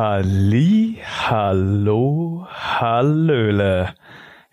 Halli, hallo, hallöle.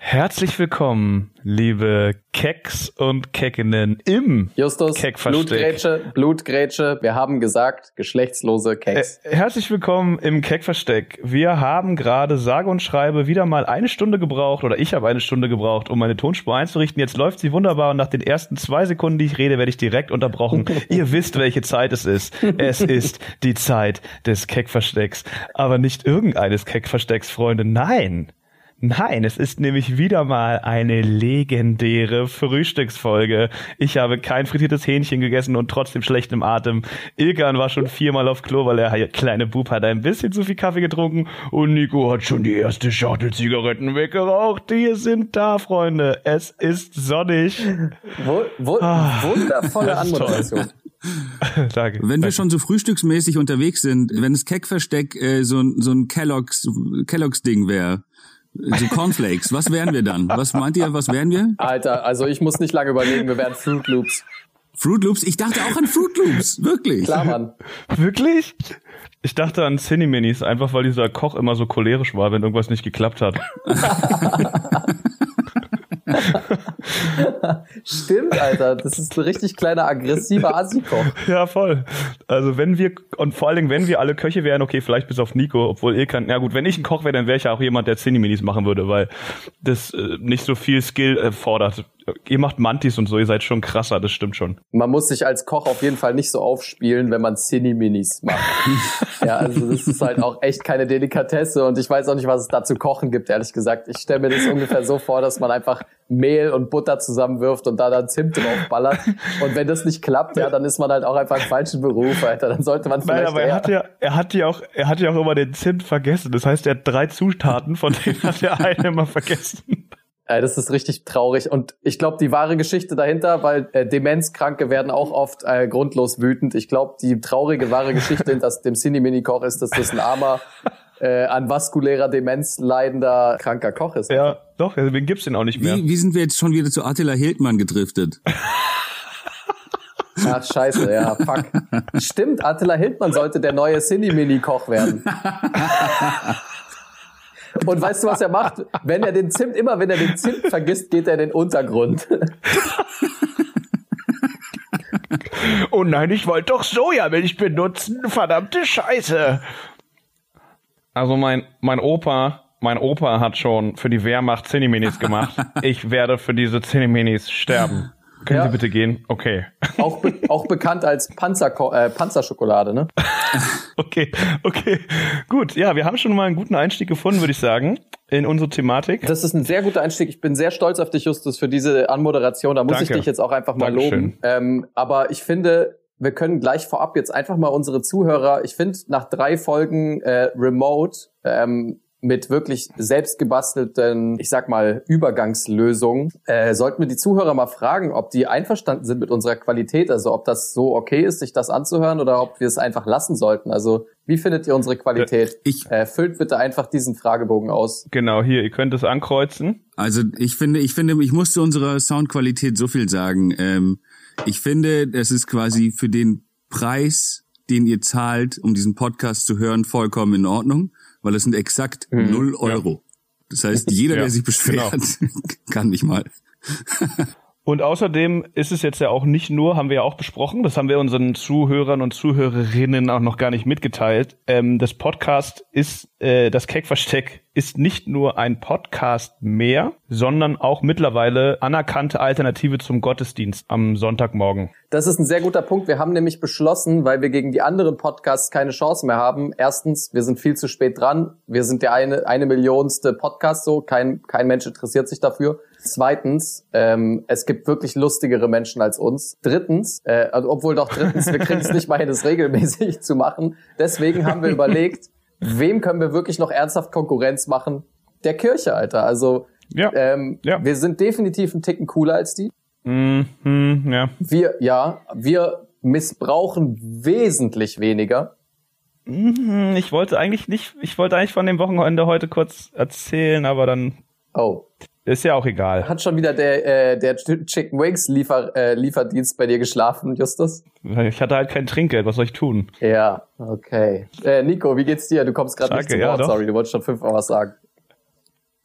Herzlich willkommen, liebe Keks und Keckinnen im Justus. Blutgrätsche, Blutgrätsche, wir haben gesagt, geschlechtslose Keks. Äh, herzlich willkommen im Keckversteck. Wir haben gerade sage und schreibe wieder mal eine Stunde gebraucht oder ich habe eine Stunde gebraucht, um meine Tonspur einzurichten. Jetzt läuft sie wunderbar und nach den ersten zwei Sekunden, die ich rede, werde ich direkt unterbrochen. Ihr wisst, welche Zeit es ist. Es ist die Zeit des Keckverstecks. Aber nicht irgendeines Keckverstecks, Freunde. Nein. Nein, es ist nämlich wieder mal eine legendäre Frühstücksfolge. Ich habe kein frittiertes Hähnchen gegessen und trotzdem schlecht im Atem. Ilkan war schon viermal auf Klo, weil der kleine Bub hat ein bisschen zu viel Kaffee getrunken und Nico hat schon die erste Schachtel Zigaretten weggeraucht. Wir sind da, Freunde. Es ist sonnig. Wo, wo, Ah, wundervolle. Anmoderation. Danke. Wenn wir schon so frühstücksmäßig unterwegs sind, wenn das Keckversteck äh, so, ein- so ein Kellogg's, Kellogg's Ding wäre, so Cornflakes, was wären wir dann? Was meint ihr, was wären wir? Alter, also ich muss nicht lange überlegen, wir werden Fruit Loops. Fruit Loops? Ich dachte auch an Fruit Loops, wirklich. Klar, Mann. Wirklich? Ich dachte an Cineminis, einfach weil dieser Koch immer so cholerisch war, wenn irgendwas nicht geklappt hat. Stimmt, Alter, das ist ein richtig kleiner, aggressiver Asiko. Ja, voll. Also wenn wir, und vor allen Dingen, wenn wir alle Köche wären, okay, vielleicht bis auf Nico, obwohl ihr kann, ja gut, wenn ich ein Koch wäre, dann wäre ich ja auch jemand, der Cineminis machen würde, weil das äh, nicht so viel Skill äh, fordert. Ihr macht Mantis und so, ihr seid schon krasser, das stimmt schon. Man muss sich als Koch auf jeden Fall nicht so aufspielen, wenn man Cine-Minis macht. ja, also das ist halt auch echt keine Delikatesse und ich weiß auch nicht, was es da zu kochen gibt, ehrlich gesagt. Ich stelle mir das ungefähr so vor, dass man einfach Mehl und Butter zusammenwirft und da dann Zimt draufballert. Und wenn das nicht klappt, ja, dann ist man halt auch einfach im falschen Beruf, Alter. Dann sollte man vielleicht Nein, aber er hat ja, er hat ja auch, er hat ja auch immer den Zimt vergessen. Das heißt, er hat drei Zutaten, von denen hat er eine immer vergessen. Äh, das ist richtig traurig. Und ich glaube, die wahre Geschichte dahinter, weil äh, Demenzkranke werden auch oft äh, grundlos wütend. Ich glaube, die traurige wahre Geschichte hinter dem Cine-Mini-Koch ist, dass das ein armer, äh, an vaskulärer Demenz leidender, kranker Koch ist. Ja, doch, deswegen gibt's den auch nicht mehr. Wie, wie sind wir jetzt schon wieder zu Attila Hildmann gedriftet? Ach, scheiße, ja, fuck. Stimmt, Attila Hildmann sollte der neue Cine-Mini-Koch werden. Und weißt du, was er macht? Wenn er den Zimt, immer wenn er den Zimt vergisst, geht er in den Untergrund. Oh nein, ich wollte doch Sojamilch benutzen. Verdammte Scheiße. Also mein, mein Opa, mein Opa hat schon für die Wehrmacht Cineminis gemacht. Ich werde für diese Cineminis sterben. Können Ja. Sie bitte gehen? Okay. Auch, be auch bekannt als Panzerko äh, Panzerschokolade, ne? Okay, okay. Gut, ja, wir haben schon mal einen guten Einstieg gefunden, würde ich sagen, in unsere Thematik. Das ist ein sehr guter Einstieg. Ich bin sehr stolz auf dich, Justus, für diese Anmoderation. Da muss Danke. ich dich jetzt auch einfach mal Dankeschön. loben. Ähm, aber ich finde, wir können gleich vorab jetzt einfach mal unsere Zuhörer, ich finde, nach drei Folgen äh, Remote ähm, mit wirklich selbstgebastelten, ich sag mal, Übergangslösungen, äh, sollten wir die Zuhörer mal fragen, ob die einverstanden sind mit unserer Qualität, also ob das so okay ist, sich das anzuhören oder ob wir es einfach lassen sollten. Also wie findet ihr unsere Qualität? Ich- äh, füllt bitte einfach diesen Fragebogen aus. Genau, hier, ihr könnt es ankreuzen. Also ich finde, ich finde, ich muss zu unserer Soundqualität so viel sagen. Ähm, ich finde, das ist quasi für den Preis, den ihr zahlt, um diesen Podcast zu hören, vollkommen in Ordnung, weil es sind exakt null Euro. Das heißt, jeder, Ja, der sich beschwert, kann mich mal. Und außerdem ist es jetzt ja auch nicht nur, haben wir ja auch besprochen, das haben wir unseren Zuhörern und Zuhörerinnen auch noch gar nicht mitgeteilt. Ähm, das Podcast ist, äh, das Keckversteck ist nicht nur ein Podcast mehr, sondern auch mittlerweile anerkannte Alternative zum Gottesdienst am Sonntagmorgen. Das ist ein sehr guter Punkt. Wir haben nämlich beschlossen, weil wir gegen die anderen Podcasts keine Chance mehr haben. Erstens, wir sind viel zu spät dran. Wir sind der eine, eine Millionste Podcast so. Kein, kein Mensch interessiert sich dafür. Zweitens, ähm, es gibt wirklich lustigere Menschen als uns. Drittens, äh, also obwohl doch drittens, wir kriegen es nicht mal hin, das regelmäßig zu machen. Deswegen haben wir überlegt, wem können wir wirklich noch ernsthaft Konkurrenz machen? Der Kirche, Alter. Also Ja. ähm, Ja. wir sind definitiv einen Ticken cooler als die. Mhm, ja. Wir, ja, wir missbrauchen wesentlich weniger. Mhm, Ich wollte eigentlich nicht, ich wollte eigentlich von dem Wochenende heute kurz erzählen, aber dann Oh. Ist ja auch egal. Hat schon wieder der, äh, der Chicken Wings Liefer, äh, Lieferdienst bei dir geschlafen, Justus? Ich hatte halt kein Trinkgeld, was soll ich tun? Ja, okay. Äh, Nico, wie geht's dir? Du kommst gerade nicht zu Wort, ja, sorry, du wolltest schon fünfmal was sagen.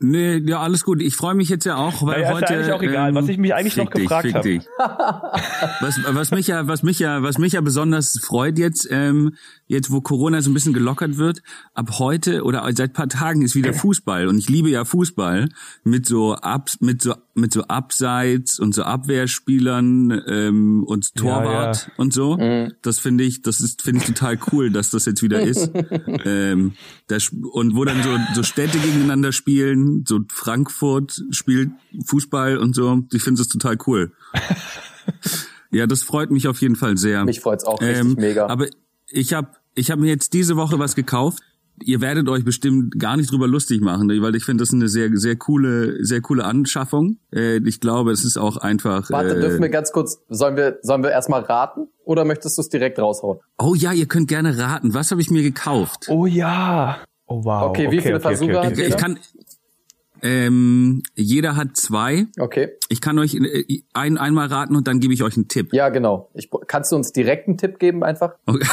Nee, ja, alles gut. Ich freue mich jetzt ja auch, weil naja, heute. Ist ja eigentlich auch egal. Ähm, was ich mich eigentlich noch gefragt habe. was, was mich ja, was mich ja, was mich ja besonders freut jetzt, ähm, jetzt wo Corona so ein bisschen gelockert wird, ab heute oder seit paar Tagen ist wieder Fußball und ich liebe ja Fußball mit so ab, mit so mit so Abseits und so Abwehrspielern ähm, und Torwart ja, ja. und so. Mhm. Das finde ich, das ist finde ich total cool, dass das jetzt wieder ist. ähm, das, und wo dann so, so Städte gegeneinander spielen, so Frankfurt spielt Fußball und so. Ich finde das total cool. ja, das freut mich auf jeden Fall sehr. Mich freut's auch richtig ähm, mega. Aber ich habe ich hab mir jetzt diese Woche was gekauft ihr werdet euch bestimmt gar nicht drüber lustig machen, weil ich finde das eine sehr sehr coole sehr coole Anschaffung. Äh, ich glaube, es ist auch einfach. Warte, äh, dürfen wir ganz kurz, sollen wir sollen wir erstmal raten oder möchtest du es direkt raushauen? Oh ja, ihr könnt gerne raten. Was habe ich mir gekauft? Oh ja. Oh wow. Okay, wie okay, viele okay, Versuche okay, hat jeder? Ich kann ähm, jeder hat zwei. Okay. Ich kann euch äh, ein, einmal raten und dann gebe ich euch einen Tipp. Ja, genau. Ich, kannst du uns direkt einen Tipp geben einfach? Okay.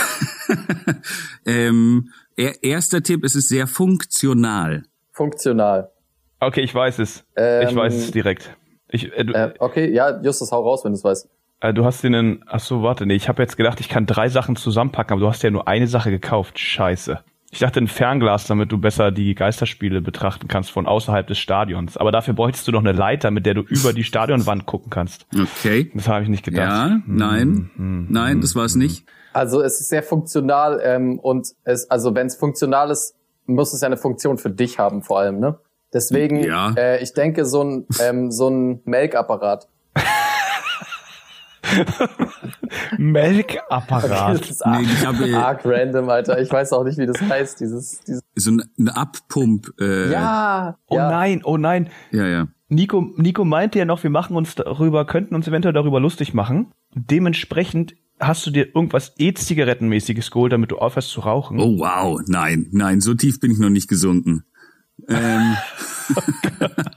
ähm, er, erster Tipp, es ist sehr funktional. Funktional. Okay, ich weiß es. Ähm, ich weiß es direkt. Ich, äh, du, äh, okay, ja, Justus, hau raus, wenn du es weißt. Äh, du hast den, ach so, warte, nee, ich habe jetzt gedacht, ich kann drei Sachen zusammenpacken, aber du hast ja nur eine Sache gekauft. Scheiße. Ich dachte ein Fernglas, damit du besser die Geisterspiele betrachten kannst von außerhalb des Stadions. Aber dafür bräuchtest du noch eine Leiter, mit der du über die Stadionwand gucken kannst. Okay. Das habe ich nicht gedacht. Ja, hm, nein, hm, nein, hm, das war es nicht. Also es ist sehr funktional ähm, und es, also wenn es funktional ist, muss es ja eine Funktion für dich haben vor allem, ne? Deswegen, ja. äh, ich denke so ein ähm, so ein Melkapparat. Melkapparat. Okay, das ist arg, nee, ich habe, arg random, Alter. Ich weiß auch nicht, wie das heißt. Dieses, dieses so ein Abpump. Äh, ja. Oh ja. nein, oh nein. Ja, ja. Nico, Nico meinte ja noch, wir machen uns darüber, könnten uns eventuell darüber lustig machen. Dementsprechend hast du dir irgendwas E-Zigarettenmäßiges geholt, damit du aufhörst zu rauchen? Oh wow, nein, nein, so tief bin ich noch nicht gesunken. ähm,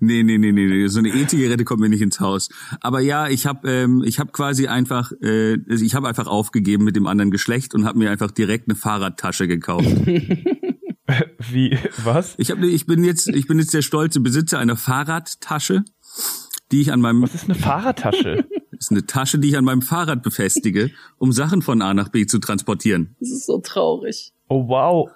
nee, nee, nee, nee, so eine E-Zigarette kommt mir nicht ins Haus. Aber ja, ich habe ähm, ich habe quasi einfach äh, ich habe einfach aufgegeben mit dem anderen Geschlecht und habe mir einfach direkt eine Fahrradtasche gekauft. Wie was? Ich habe ich bin jetzt ich bin jetzt der stolze Besitzer einer Fahrradtasche, die ich an meinem Was ist eine Fahrradtasche? Das ist eine Tasche, die ich an meinem Fahrrad befestige, um Sachen von A nach B zu transportieren. Das ist so traurig. Oh wow.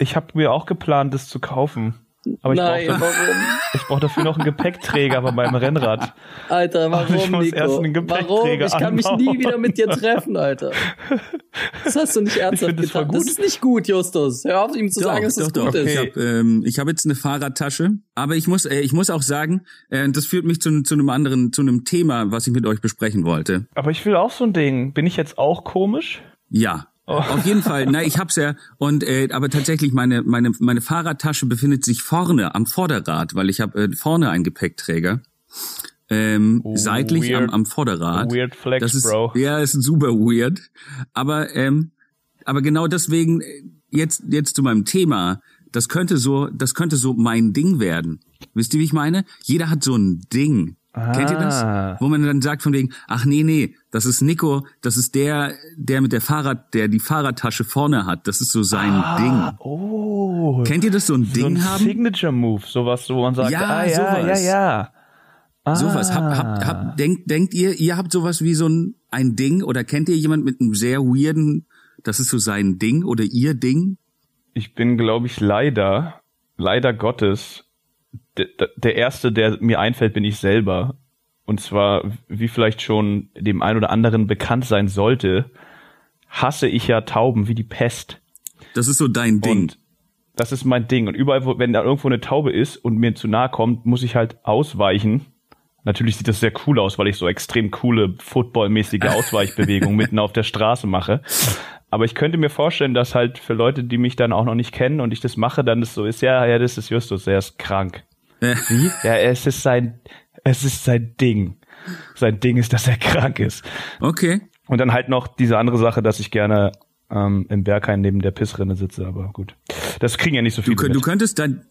Ich habe mir auch geplant, das zu kaufen. Aber ich Nein, brauch warum? Ich brauche dafür noch einen Gepäckträger bei meinem Rennrad. Alter, warum, ich muss Nico? Erst einen Gepäckträger warum? Ich kann mich nie wieder mit dir treffen, Alter. Das hast du nicht ernsthaft das getan. Das ist nicht gut, Justus. Hör auf, ihm zu doch, sagen, dass doch, das gut doch. ist. Okay. Ich habe ähm, ich hab jetzt eine Fahrradtasche, aber ich muss, äh, ich muss auch sagen, äh, das führt mich zu, zu einem anderen, zu einem Thema, was ich mit euch besprechen wollte. Aber ich will auch so ein Ding. Bin ich jetzt auch komisch? Ja, Oh. Auf jeden Fall, na, ich hab's ja und äh, aber tatsächlich meine meine meine Fahrradtasche befindet sich vorne am Vorderrad, weil ich habe äh, vorne einen Gepäckträger. Ähm, oh, seitlich am, am Vorderrad. Weird Flex, das ist, Bro. Ja, ist super weird. Aber ähm, aber genau deswegen äh, jetzt jetzt zu meinem Thema. Das könnte so das könnte so mein Ding werden. Wisst ihr, wie ich meine? Jeder hat so ein Ding. Ah. Kennt ihr das? Ah. Wo man dann sagt von wegen, ach nee, nee, das ist Nico, das ist der, der mit der Fahrrad, der die Fahrradtasche vorne hat. Das ist so sein ah, Ding. Oh. Kennt ihr das so ein Ding so ein haben? Signature Move, sowas, wo man sagt, ja, ah, ja, sowas. ja, ja. Ah. Sowas. Hab, hab, hab, denkt, denkt ihr, ihr habt sowas wie so ein, ein Ding oder kennt ihr jemand mit einem sehr weirden, das ist so sein Ding oder ihr Ding? Ich bin, glaube ich, leider, leider Gottes der, erste, der mir einfällt, bin ich selber. Und zwar, wie vielleicht schon dem einen oder anderen bekannt sein sollte, hasse ich ja Tauben wie die Pest. Das ist so dein Ding. Und das ist mein Ding. Und überall, wenn da irgendwo eine Taube ist und mir zu nahe kommt, muss ich halt ausweichen. Natürlich sieht das sehr cool aus, weil ich so extrem coole footballmäßige Ausweichbewegungen mitten auf der Straße mache. Aber ich könnte mir vorstellen, dass halt für Leute, die mich dann auch noch nicht kennen und ich das mache, dann das so ist, ja, ja, das ist Justus, er ist krank. Wie? Ja, es ist sein, es ist sein Ding. Sein Ding ist, dass er krank ist. Okay. Und dann halt noch diese andere Sache, dass ich gerne ähm, im Berghain neben der Pissrinne sitze, aber gut. Das kriegen ja nicht so viele. Du, du könntest dann,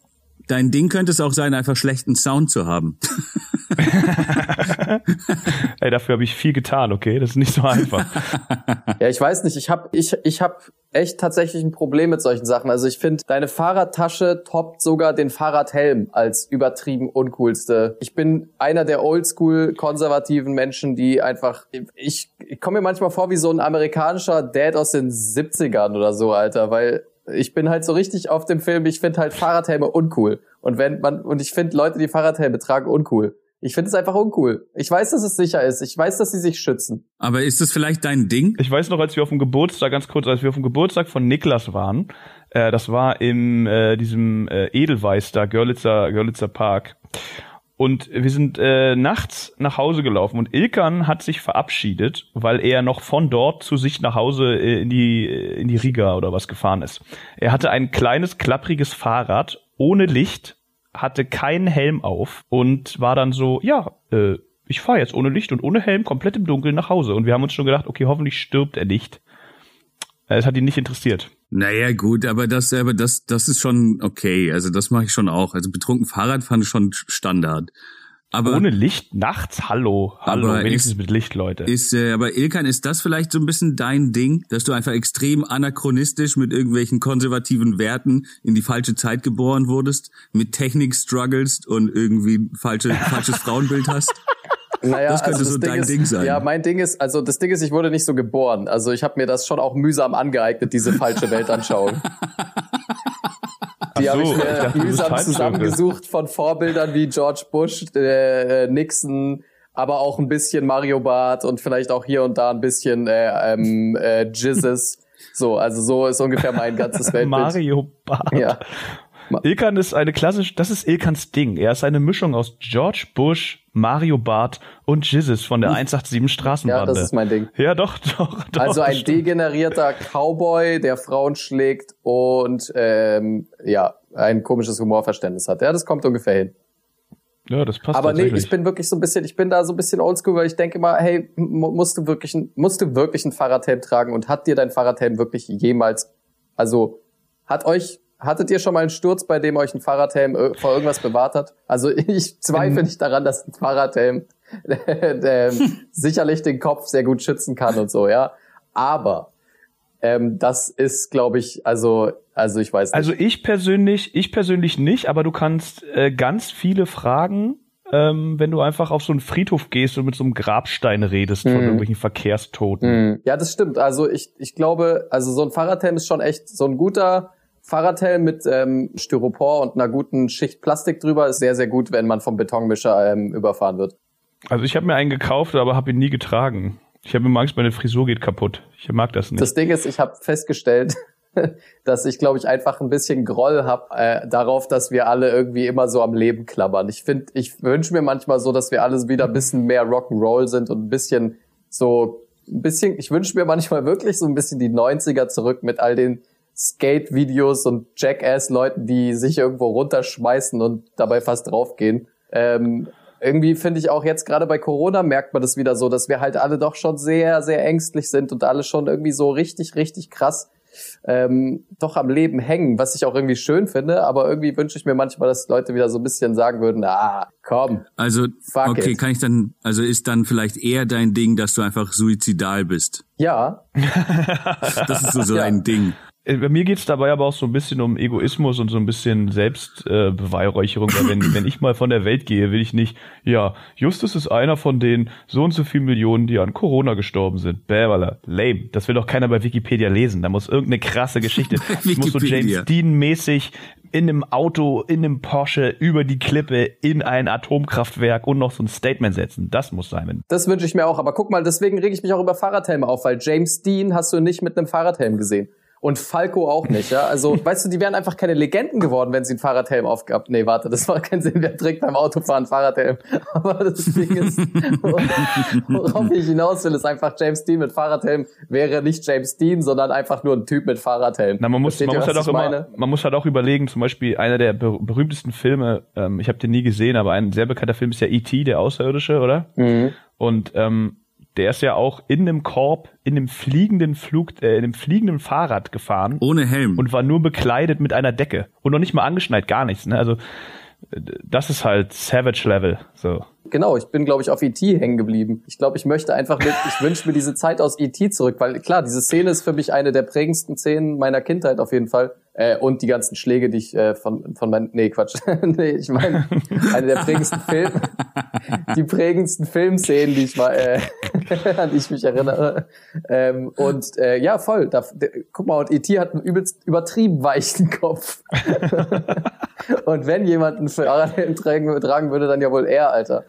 Dein Ding könnte es auch sein, einfach schlechten Sound zu haben. Ey, dafür habe ich viel getan, okay? Das ist nicht so einfach. ja, ich weiß nicht. Ich habe ich, ich hab echt tatsächlich ein Problem mit solchen Sachen. Also ich finde, deine Fahrradtasche toppt sogar den Fahrradhelm als übertrieben uncoolste. Ich bin einer der oldschool konservativen Menschen, die einfach, ich, ich komme mir manchmal vor wie so ein amerikanischer Dad aus den 70ern oder so, Alter, weil ich bin halt so richtig auf dem Film, ich finde halt Fahrradhelme uncool. Und wenn man, und ich finde Leute, die Fahrradhelme tragen, uncool. Ich finde es einfach uncool. Ich weiß, dass es sicher ist. Ich weiß, dass sie sich schützen. Aber ist das vielleicht dein Ding? Ich weiß noch, als wir auf dem Geburtstag, ganz kurz, als wir auf dem Geburtstag von Niklas waren, äh, das war im äh, diesem äh, Edelweiß da, Görlitzer, Görlitzer Park. Und wir sind äh, nachts nach Hause gelaufen und Ilkan hat sich verabschiedet, weil er noch von dort zu sich nach Hause äh, in die äh, in die Riga oder was gefahren ist. Er hatte ein kleines klappriges Fahrrad ohne Licht, hatte keinen Helm auf und war dann so, ja, äh, ich fahre jetzt ohne Licht und ohne Helm komplett im Dunkeln nach Hause. Und wir haben uns schon gedacht, okay, hoffentlich stirbt er nicht. Es hat ihn nicht interessiert. Naja, gut, aber das, aber das, das ist schon okay. Also das mache ich schon auch. Also betrunken Fahrrad fand ich schon Standard. Aber ohne Licht nachts, hallo, hallo, wenigstens ist, mit Licht, Leute. Ist, äh, aber Ilkan, ist das vielleicht so ein bisschen dein Ding, dass du einfach extrem anachronistisch mit irgendwelchen konservativen Werten in die falsche Zeit geboren wurdest, mit Technik strugglest und irgendwie falsche, falsches Frauenbild hast? Naja, das könnte also das so Ding dein ist, Ding sein. Ja, mein Ding ist, also das Ding ist, ich wurde nicht so geboren. Also ich habe mir das schon auch mühsam angeeignet, diese falsche Weltanschauung. Die so, habe ich mir ich mühsam zusammengesucht von Vorbildern wie George Bush, äh, Nixon, aber auch ein bisschen Mario Bart und vielleicht auch hier und da ein bisschen äh, ähm, äh, Jizzes. So, also so ist ungefähr mein ganzes Weltbild. Mario Bart. Ja. Ilkan ist eine klassische, das ist Ilkans Ding. Er ist eine Mischung aus George Bush, Mario Bart und Jizzes von der 187 Straßenbande. Ja, das ist mein Ding. Ja, doch, doch, doch. Also ein degenerierter Cowboy, der Frauen schlägt und ähm, ja, ein komisches Humorverständnis hat. Ja, das kommt ungefähr hin. Ja, das passt. Aber nee, ich bin wirklich so ein bisschen, ich bin da so ein bisschen oldschool, weil ich denke immer, hey, musst du wirklich, musst du wirklich ein Fahrradhelm tragen und hat dir dein Fahrradhelm wirklich jemals, also hat euch Hattet ihr schon mal einen Sturz, bei dem euch ein Fahrradhelm äh, vor irgendwas bewahrt hat? Also ich zweifle nicht daran, dass ein Fahrradhelm sicherlich den Kopf sehr gut schützen kann und so, ja. Aber ähm, das ist, glaube ich, also also ich weiß nicht. Also ich persönlich, ich persönlich nicht, aber du kannst äh, ganz viele Fragen, ähm, wenn du einfach auf so einen Friedhof gehst und mit so einem Grabstein redest mhm. von irgendwelchen Verkehrstoten. Mhm. Ja, das stimmt. Also ich ich glaube, also so ein Fahrradhelm ist schon echt so ein guter Fahrradhelm mit ähm, Styropor und einer guten Schicht Plastik drüber ist sehr, sehr gut, wenn man vom Betonmischer ähm, überfahren wird. Also ich habe mir einen gekauft, aber habe ihn nie getragen. Ich habe immer Angst, meine Frisur geht kaputt. Ich mag das nicht. Das Ding ist, ich habe festgestellt, dass ich, glaube ich, einfach ein bisschen Groll habe äh, darauf, dass wir alle irgendwie immer so am Leben klammern. Ich finde, ich wünsche mir manchmal so, dass wir alle wieder ein bisschen mehr Rock'n'Roll sind und ein bisschen so ein bisschen, ich wünsche mir manchmal wirklich so ein bisschen die 90er zurück mit all den Skate-Videos und Jackass-Leuten, die sich irgendwo runterschmeißen und dabei fast draufgehen. Ähm, irgendwie finde ich auch jetzt gerade bei Corona merkt man das wieder so, dass wir halt alle doch schon sehr, sehr ängstlich sind und alle schon irgendwie so richtig, richtig krass ähm, doch am Leben hängen, was ich auch irgendwie schön finde, aber irgendwie wünsche ich mir manchmal, dass Leute wieder so ein bisschen sagen würden, ah, komm. Also, okay, it. kann ich dann, also ist dann vielleicht eher dein Ding, dass du einfach suizidal bist? Ja. das ist so, so ja. ein Ding. Äh, bei mir geht's dabei aber auch so ein bisschen um Egoismus und so ein bisschen Selbstbeweihräucherung. Äh, wenn, wenn ich mal von der Welt gehe, will ich nicht, ja, Justus ist einer von den so und so vielen Millionen, die an Corona gestorben sind. Bäh, lame. Das will doch keiner bei Wikipedia lesen. Da muss irgendeine krasse Geschichte. Ich muss so James Dean-mäßig in einem Auto, in einem Porsche über die Klippe in ein Atomkraftwerk und noch so ein Statement setzen. Das muss sein. Das wünsche ich mir auch. Aber guck mal, deswegen rege ich mich auch über Fahrradhelme auf, weil James Dean hast du nicht mit einem Fahrradhelm gesehen und Falco auch nicht, ja. Also, weißt du, die wären einfach keine Legenden geworden, wenn sie einen Fahrradhelm aufgehabt. Nee, warte, das macht keinen Sinn. Wer trägt beim Autofahren Fahrradhelm? Aber das Ding ist, worauf ich hinaus will, ist einfach James Dean mit Fahrradhelm wäre nicht James Dean, sondern einfach nur ein Typ mit Fahrradhelm. Na, man muss, man muss halt auch immer, man muss halt auch überlegen, zum Beispiel einer der ber berühmtesten Filme, ähm, ich habe den nie gesehen, aber ein sehr bekannter Film ist ja E.T., der Außerirdische, oder? Mhm. Und ähm, der ist ja auch in einem Korb, in einem fliegenden Flug, äh, in einem fliegenden Fahrrad gefahren. Ohne Helm. Und war nur bekleidet mit einer Decke. Und noch nicht mal angeschneit, gar nichts, ne? Also, das ist halt Savage Level, so. Genau, ich bin, glaube ich, auf E.T. hängen geblieben. Ich glaube, ich möchte einfach mit, ich wünsche mir diese Zeit aus E.T. zurück, weil klar, diese Szene ist für mich eine der prägendsten Szenen meiner Kindheit auf jeden Fall. Äh, und die ganzen Schläge, die ich äh, von, von meinen, nee, Quatsch, nee, ich meine, eine der prägendsten Film, die prägendsten Filmszenen, die ich mal, äh, an die ich mich erinnere. Ähm, und äh, ja, voll. Da, guck mal, und E.T. hat einen übelst übertrieben weichen Kopf. und wenn jemand einen Fahrradhelm tragen, tragen würde, dann ja wohl er, Alter.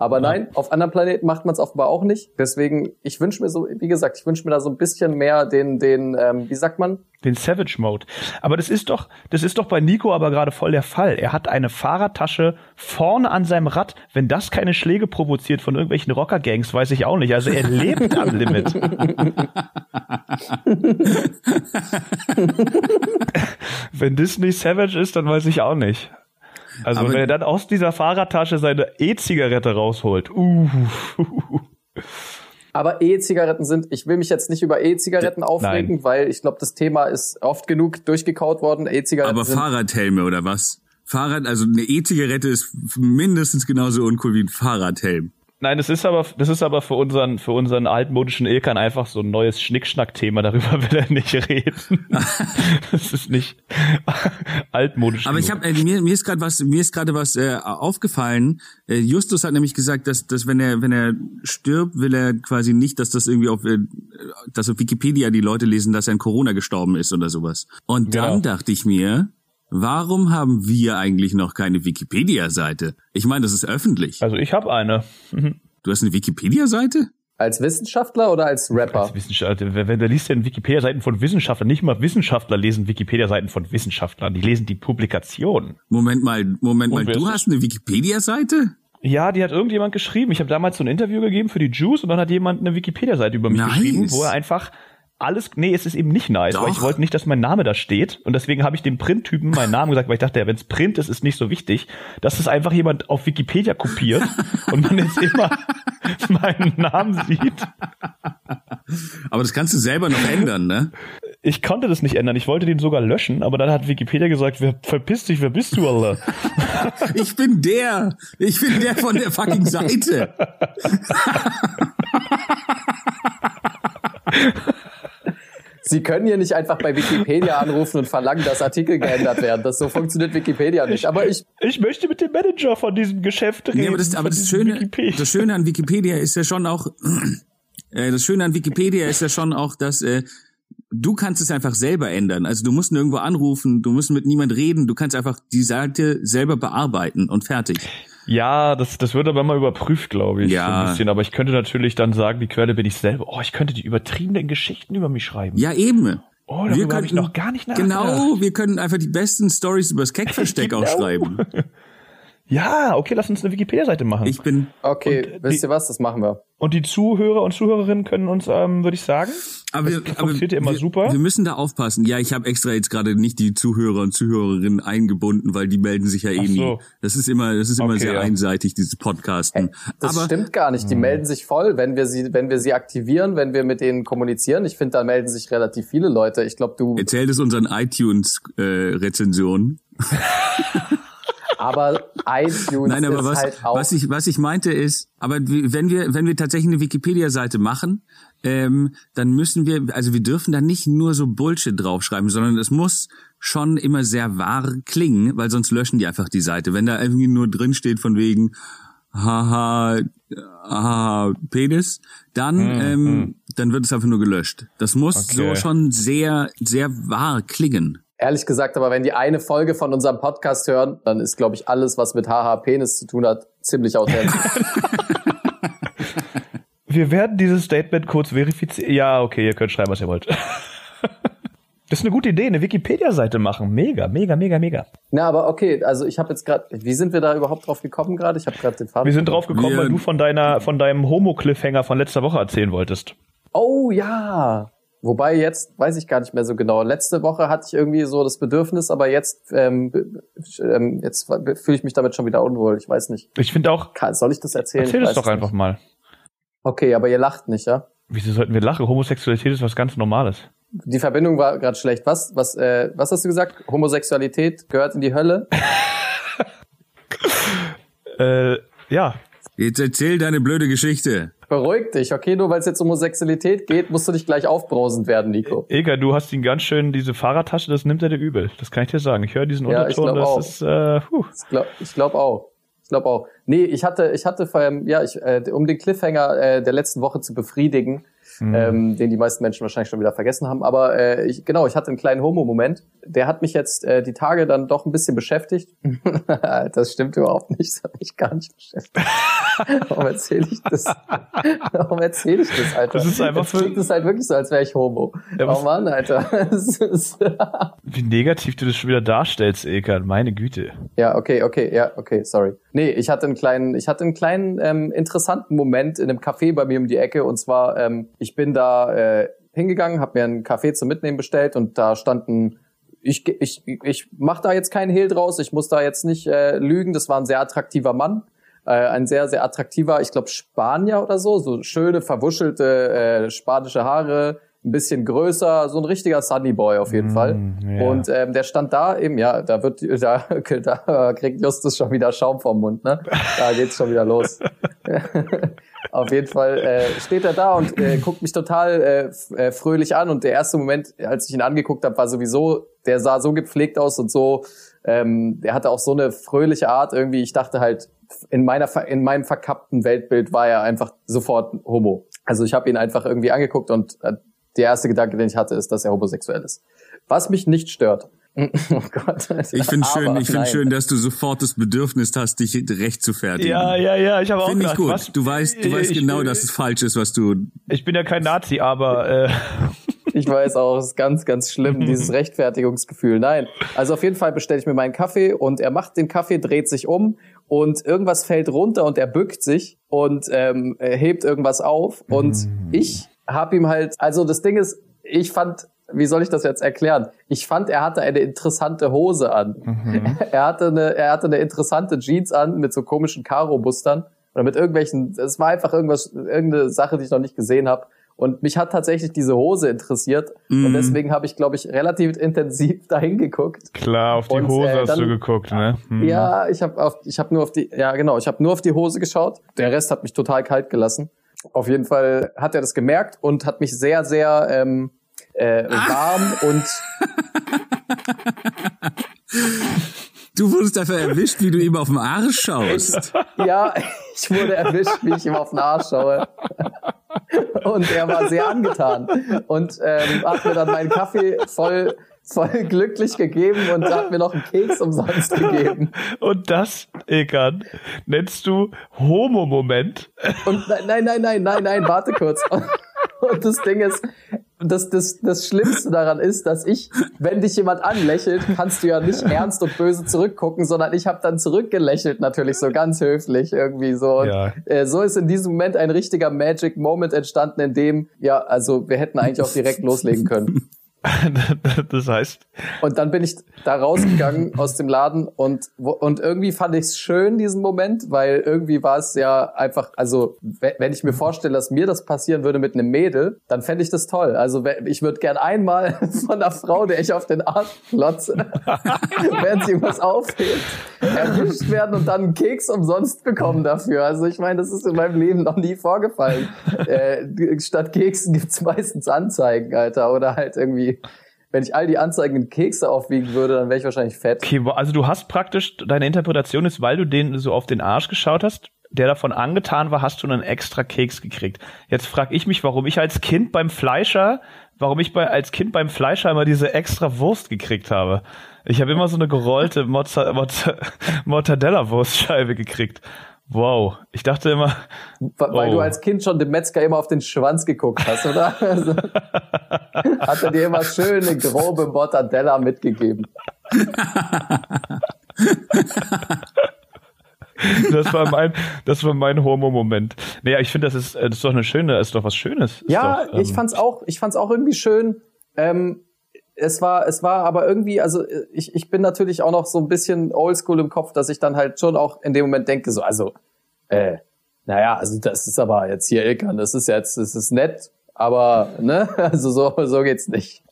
Aber ja. nein, auf anderen Planeten macht man es offenbar auch nicht. Deswegen, ich wünsche mir so, wie gesagt, ich wünsche mir da so ein bisschen mehr den, den, ähm, wie sagt man? Den Savage Mode. Aber das ist doch, das ist doch bei Nico aber gerade voll der Fall. Er hat eine Fahrradtasche vorne an seinem Rad. Wenn das keine Schläge provoziert von irgendwelchen Rocker-Gangs, weiß ich auch nicht. Also er lebt am Limit. Wenn nicht Savage ist, dann weiß ich auch nicht. Also Aber wenn er dann aus dieser Fahrradtasche seine E-Zigarette rausholt. Uh. Aber E-Zigaretten sind, ich will mich jetzt nicht über E-Zigaretten aufregen, Nein. weil ich glaube, das Thema ist oft genug durchgekaut worden. E-Zigaretten. Aber Fahrradhelme oder was? Fahrrad, also eine E-Zigarette ist mindestens genauso uncool wie ein Fahrradhelm. Nein, das ist aber, das ist aber für unseren, für unseren altmodischen Ilkan einfach so ein neues Schnickschnack-Thema. Darüber will er nicht reden. das ist nicht altmodisch. Aber genug. ich habe äh, mir, mir ist gerade was, mir ist gerade was äh, aufgefallen. Äh, Justus hat nämlich gesagt, dass, dass wenn er, wenn er stirbt, will er quasi nicht, dass das irgendwie auf, äh, dass auf Wikipedia die Leute lesen, dass er an Corona gestorben ist oder sowas. Und dann genau. dachte ich mir, Warum haben wir eigentlich noch keine Wikipedia-Seite? Ich meine, das ist öffentlich. Also ich habe eine. Mhm. Du hast eine Wikipedia-Seite? Als Wissenschaftler oder als Rapper? Als Wissenschaftler. Wenn du liest ja Wikipedia-Seiten von Wissenschaftlern, nicht mal Wissenschaftler lesen Wikipedia-Seiten von Wissenschaftlern, die lesen die Publikation. Moment mal, Moment mal, du hast eine Wikipedia-Seite? Ja, die hat irgendjemand geschrieben. Ich habe damals so ein Interview gegeben für die Juice und dann hat jemand eine Wikipedia-Seite über mich nice. geschrieben, wo er einfach alles, nee, es ist eben nicht nice, Doch. weil ich wollte nicht, dass mein Name da steht und deswegen habe ich dem Printtypen meinen Namen gesagt, weil ich dachte, ja, wenn es Print ist, ist nicht so wichtig, dass es einfach jemand auf Wikipedia kopiert und man jetzt immer meinen Namen sieht. Aber das kannst du selber noch ändern, ne? Ich konnte das nicht ändern. Ich wollte den sogar löschen, aber dann hat Wikipedia gesagt, wer verpiss dich, wer bist du, Allah? ich bin der. Ich bin der von der fucking Seite. Sie können hier nicht einfach bei Wikipedia anrufen und verlangen, dass Artikel geändert werden. Das so funktioniert Wikipedia nicht. Aber ich ich möchte mit dem Manager von diesem Geschäft reden. Nee, aber das, aber das Schöne, das Schöne an Wikipedia ist ja schon auch, äh, das Schöne an Wikipedia ist ja schon auch, dass äh, du kannst es einfach selber ändern. Also du musst nirgendwo anrufen, du musst mit niemand reden, du kannst einfach die Seite selber bearbeiten und fertig. Ja, das, das wird aber immer überprüft, glaube ich. Ja. So ein bisschen. Aber ich könnte natürlich dann sagen, die Quelle bin ich selber. Oh, ich könnte die übertriebenen Geschichten über mich schreiben. Ja, eben. Oh, habe ich noch gar nicht nachgedacht. Genau, wir können einfach die besten Stories übers Keckversteck genau. schreiben. Ja, okay, lass uns eine Wikipedia-Seite machen. Ich bin. Okay, und wisst ihr was? Das machen wir. Und die Zuhörer und Zuhörerinnen können uns, ähm, würde ich sagen. Aber, das aber funktioniert ja immer wir, super. Wir müssen da aufpassen. Ja, ich habe extra jetzt gerade nicht die Zuhörer und Zuhörerinnen eingebunden, weil die melden sich ja eh so. nie. Das ist immer, das ist immer okay, sehr ja. einseitig, dieses Podcasten. Hey, das aber, stimmt gar nicht. Die mh. melden sich voll, wenn wir sie, wenn wir sie aktivieren, wenn wir mit denen kommunizieren. Ich finde, da melden sich relativ viele Leute. Ich glaube, du. Erzähl es unseren iTunes-Rezensionen. Äh, aber iTunes Nein, aber ist was, halt auch. Was ich, was ich meinte ist, aber wenn wir, wenn wir tatsächlich eine Wikipedia-Seite machen, ähm, dann müssen wir, also wir dürfen da nicht nur so Bullshit draufschreiben, sondern es muss schon immer sehr wahr klingen, weil sonst löschen die einfach die Seite. Wenn da irgendwie nur drin steht von wegen, haha, haha, Penis, dann, hm, ähm, hm. dann wird es einfach nur gelöscht. Das muss okay. so schon sehr, sehr wahr klingen. Ehrlich gesagt, aber wenn die eine Folge von unserem Podcast hören, dann ist, glaube ich, alles, was mit Haha Penis zu tun hat, ziemlich authentisch. Wir werden dieses Statement kurz verifizieren. Ja, okay, ihr könnt schreiben, was ihr wollt. Das ist eine gute Idee, eine Wikipedia-Seite machen. Mega, mega, mega, mega. Na, aber okay, also ich habe jetzt gerade, wie sind wir da überhaupt drauf gekommen gerade? Ich habe gerade den Faden. Wir sind drauf gekommen, weil du von deiner, von deinem Homo-Cliffhanger von letzter Woche erzählen wolltest. Oh ja, Wobei jetzt weiß ich gar nicht mehr so genau. Letzte Woche hatte ich irgendwie so das Bedürfnis, aber jetzt ähm, ähm, jetzt fühle ich mich damit schon wieder unwohl. Ich weiß nicht. Ich finde auch. Soll ich das erzählen? Erzähl es doch einfach nicht. mal. Okay, aber ihr lacht nicht, ja? Wieso sollten wir lachen? Homosexualität ist was ganz Normales. Die Verbindung war gerade schlecht. Was, was, äh, was hast du gesagt? Homosexualität gehört in die Hölle? äh, ja. Jetzt erzähl deine blöde Geschichte. Beruhig dich, okay? Nur weil es jetzt um Homosexualität geht, musst du nicht gleich aufbrausend werden, Nico. Ega, du hast ihn ganz schön, diese Fahrradtasche, das nimmt er dir übel. Das kann ich dir sagen. Ich höre diesen ja, Unterton, das auch. ist, äh, puh. Ich glaube glaub auch. Ich glaube auch. Nee, ich hatte, ich hatte vor allem, ja, ich, äh, um den Cliffhanger äh, der letzten Woche zu befriedigen, mhm. ähm, den die meisten Menschen wahrscheinlich schon wieder vergessen haben. Aber äh, ich, genau, ich hatte einen kleinen Homo-Moment. Der hat mich jetzt äh, die Tage dann doch ein bisschen beschäftigt. das stimmt überhaupt nicht, das hat mich gar nicht beschäftigt. Warum erzähle ich das? Warum erzähle ich das, Alter? Das ist einfach für... klingt es halt wirklich so, als wäre ich Homo. Ja, oh Mann, Alter. Wie negativ du das schon wieder darstellst, Ekan, meine Güte. Ja, okay, okay, ja, okay, sorry. Nee, ich hatte einen kleinen, ich hatte einen kleinen ähm, interessanten Moment in einem Café bei mir um die Ecke und zwar, ähm, ich bin da äh, hingegangen, habe mir einen Kaffee zum Mitnehmen bestellt und da standen ich, ich, ich mache da jetzt keinen Hehl draus, ich muss da jetzt nicht äh, lügen, das war ein sehr attraktiver Mann äh, ein sehr, sehr attraktiver, ich glaube Spanier oder so, so schöne, verwuschelte äh, spanische Haare, ein bisschen größer, so ein richtiger Sunny Boy auf jeden mm, Fall. Yeah. Und ähm, der stand da eben, ja, da wird, da, da kriegt Justus schon wieder Schaum vom Mund, ne? Da geht's schon wieder los. auf jeden Fall äh, steht er da und äh, guckt mich total äh, äh fröhlich an. Und der erste Moment, als ich ihn angeguckt habe, war sowieso, der sah so gepflegt aus und so, ähm, der hatte auch so eine fröhliche Art irgendwie. Ich dachte halt, in meiner in meinem verkappten Weltbild war er einfach sofort Homo. Also ich habe ihn einfach irgendwie angeguckt und äh, der erste Gedanke, den ich hatte, ist, dass er homosexuell ist. Was mich nicht stört. Oh Gott. Ich finde schön, ich finde schön, dass du sofort das Bedürfnis hast, dich recht zu fertigen. Ja, ja, ja, ich habe auch Finde ich gut. Was? Du weißt, du weißt ich, genau, ich, dass es falsch ist, was du. Ich bin ja kein Nazi, aber äh, ich weiß auch, es ist ganz, ganz schlimm, dieses Rechtfertigungsgefühl. Nein. Also auf jeden Fall bestelle ich mir meinen Kaffee und er macht den Kaffee, dreht sich um und irgendwas fällt runter und er bückt sich und ähm, hebt irgendwas auf. Und mhm. ich habe ihm halt, also das Ding ist, ich fand, wie soll ich das jetzt erklären? Ich fand, er hatte eine interessante Hose an. Mhm. Er hatte eine, er hatte eine interessante Jeans an mit so komischen Karo-Mustern oder mit irgendwelchen, es war einfach irgendwas, irgendeine Sache, die ich noch nicht gesehen habe. Und mich hat tatsächlich diese Hose interessiert. Mm. Und mhm. deswegen habe ich, glaube ich, relativ intensiv dahin geguckt. Klar, auf die und, Hose äh, hast du geguckt, ne? Mm. Ja, ich habe ich habe nur auf die, ja genau, ich habe nur auf die Hose geschaut. Der Rest hat mich total kalt gelassen. Auf jeden Fall hat er das gemerkt und hat mich sehr, sehr ähm, äh, warm und Du wurdest dafür erwischt, wie du ihm auf den Arsch schaust. Ja, ich wurde erwischt, wie ich ihm auf den Arsch schaue. Und er war sehr angetan und ähm, hat mir dann meinen Kaffee voll voll glücklich gegeben und hat mir noch einen Keks umsonst gegeben. Und das, Ekan, nennst du Homo-Moment? Und nein, nein, nein, nein, nein, warte kurz. Und das Ding ist, das, das, das Schlimmste daran ist, dass ich, wenn dich jemand anlächelt, kannst du ja nicht ernst und böse zurückgucken, sondern ich habe dann zurückgelächelt, natürlich so ganz höflich irgendwie so. Und, ja. äh, so ist in diesem Moment ein richtiger Magic Moment entstanden, in dem, ja, also wir hätten eigentlich auch direkt loslegen können. das heißt. Und dann bin ich da rausgegangen aus dem Laden und, und irgendwie fand ich es schön, diesen Moment, weil irgendwie war es ja einfach, also wenn ich mir vorstelle, dass mir das passieren würde mit einem Mädel, dann fände ich das toll. Also ich würde gern einmal von einer Frau, der ich auf den Arsch klotze, während sie was aufhebt, erwischt werden und dann einen Keks umsonst bekommen dafür. Also ich meine, das ist in meinem Leben noch nie vorgefallen. Äh, statt Keksen gibt's meistens Anzeigen, Alter, oder halt irgendwie wenn ich all die Anzeigen in Kekse aufwiegen würde, dann wäre ich wahrscheinlich fett. Okay, also du hast praktisch, deine Interpretation ist, weil du den so auf den Arsch geschaut hast, der davon angetan war, hast du einen extra Keks gekriegt. Jetzt frage ich mich, warum ich als Kind beim Fleischer, warum ich bei, als Kind beim Fleischer immer diese extra Wurst gekriegt habe. Ich habe immer so eine gerollte Mortadella-Wurstscheibe gekriegt. Wow, ich dachte immer. Weil oh. du als Kind schon dem Metzger immer auf den Schwanz geguckt hast, oder? Also, hat er dir immer schöne grobe Mortadella mitgegeben. das war mein, das war mein Homo-Moment. Naja, ich finde, das ist, das ist doch eine schöne, ist doch was Schönes. Ist ja, doch, ähm, ich fand's auch, ich fand's auch irgendwie schön. Ähm, es war, es war aber irgendwie, also ich, ich bin natürlich auch noch so ein bisschen oldschool im Kopf, dass ich dann halt schon auch in dem Moment denke, so, also, äh, Naja, also das ist aber jetzt hier Ilkan, das ist jetzt, das ist nett, aber ne, also so, so geht's nicht.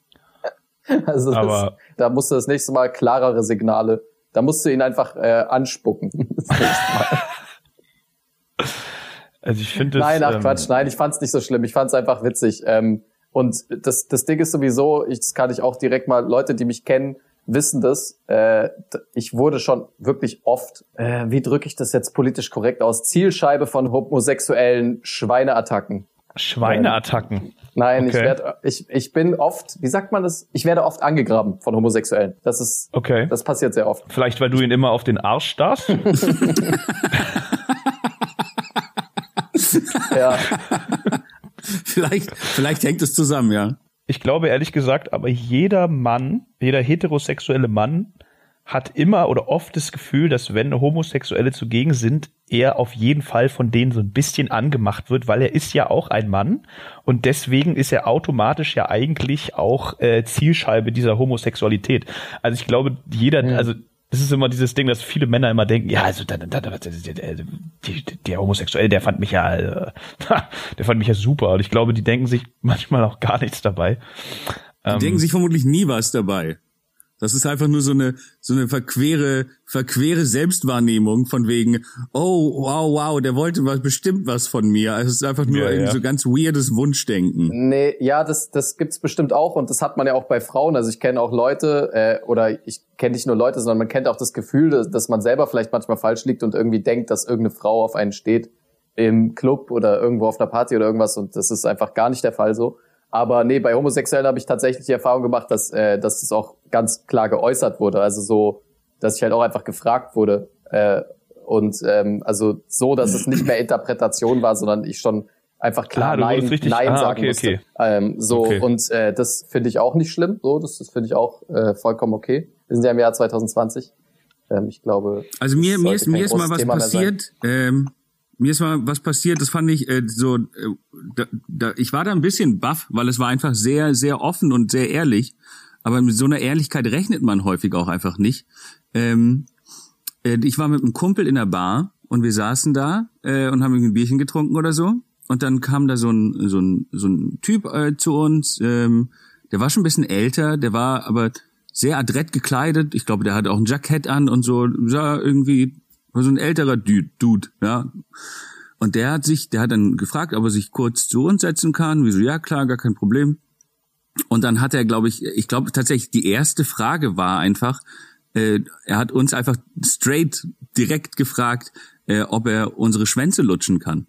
Also das, da musst du das nächste Mal klarere Signale, da musst du ihn einfach äh, anspucken. Das nächste Mal. Also ich finde Nein, ach ähm, Quatsch, nein, ich fand's nicht so schlimm. Ich fand's einfach witzig. Ähm, und das, das Ding ist sowieso, ich, das kann ich auch direkt mal, Leute, die mich kennen, wissen das. Äh, ich wurde schon wirklich oft, äh, wie drücke ich das jetzt politisch korrekt aus, Zielscheibe von homosexuellen Schweineattacken. Schweineattacken. Ähm, nein, okay. ich werde, ich, ich bin oft, wie sagt man das? Ich werde oft angegraben von Homosexuellen. Das ist, okay. das passiert sehr oft. Vielleicht, weil du ihn immer auf den Arsch starrst? ja. vielleicht, vielleicht hängt es zusammen, ja. Ich glaube ehrlich gesagt, aber jeder Mann, jeder heterosexuelle Mann hat immer oder oft das Gefühl, dass wenn Homosexuelle zugegen sind, er auf jeden Fall von denen so ein bisschen angemacht wird, weil er ist ja auch ein Mann und deswegen ist er automatisch ja eigentlich auch äh, Zielscheibe dieser Homosexualität. Also ich glaube, jeder, mhm. also das ist immer dieses Ding, dass viele Männer immer denken, ja, also der, der, der, der Homosexuelle, der fand mich ja, äh, der fand mich ja super. Und ich glaube, die denken sich manchmal auch gar nichts dabei. Die ähm, denken sich vermutlich nie was dabei. Das ist einfach nur so eine so eine verquere verquere Selbstwahrnehmung von wegen oh wow wow der wollte was bestimmt was von mir. Also es ist einfach nur ja, irgendwie ja. so ganz weirdes Wunschdenken. Nee ja das das gibt's bestimmt auch und das hat man ja auch bei Frauen. Also ich kenne auch Leute äh, oder ich kenne nicht nur Leute sondern man kennt auch das Gefühl dass, dass man selber vielleicht manchmal falsch liegt und irgendwie denkt dass irgendeine Frau auf einen steht im Club oder irgendwo auf einer Party oder irgendwas und das ist einfach gar nicht der Fall so aber nee, bei Homosexuellen habe ich tatsächlich die Erfahrung gemacht, dass, äh, dass das auch ganz klar geäußert wurde. Also so, dass ich halt auch einfach gefragt wurde. Äh, und ähm, also so, dass es nicht mehr Interpretation war, sondern ich schon einfach klar ah, Nein, richtig, Nein ah, sagen okay, musste. Okay. Ähm, so okay. und äh, das finde ich auch nicht schlimm. So, das, das finde ich auch äh, vollkommen okay. Wir sind ja im Jahr 2020. Ähm, ich glaube. Also mir mir ist mir ist mal was Thema passiert. Ähm, mir ist mal was passiert, das fand ich äh, so, äh, da, da, ich war da ein bisschen baff, weil es war einfach sehr, sehr offen und sehr ehrlich. Aber mit so einer Ehrlichkeit rechnet man häufig auch einfach nicht. Ähm, äh, ich war mit einem Kumpel in der Bar und wir saßen da äh, und haben ein Bierchen getrunken oder so. Und dann kam da so ein, so ein, so ein Typ äh, zu uns, ähm, der war schon ein bisschen älter, der war aber sehr adrett gekleidet. Ich glaube, der hatte auch ein Jackett an und so, sah irgendwie war so ein älterer Dude, ja. Und der hat sich, der hat dann gefragt, ob er sich kurz zu uns setzen kann. Wieso, ja klar, gar kein Problem. Und dann hat er, glaube ich, ich glaube tatsächlich, die erste Frage war einfach, äh, er hat uns einfach straight direkt gefragt, äh, ob er unsere Schwänze lutschen kann.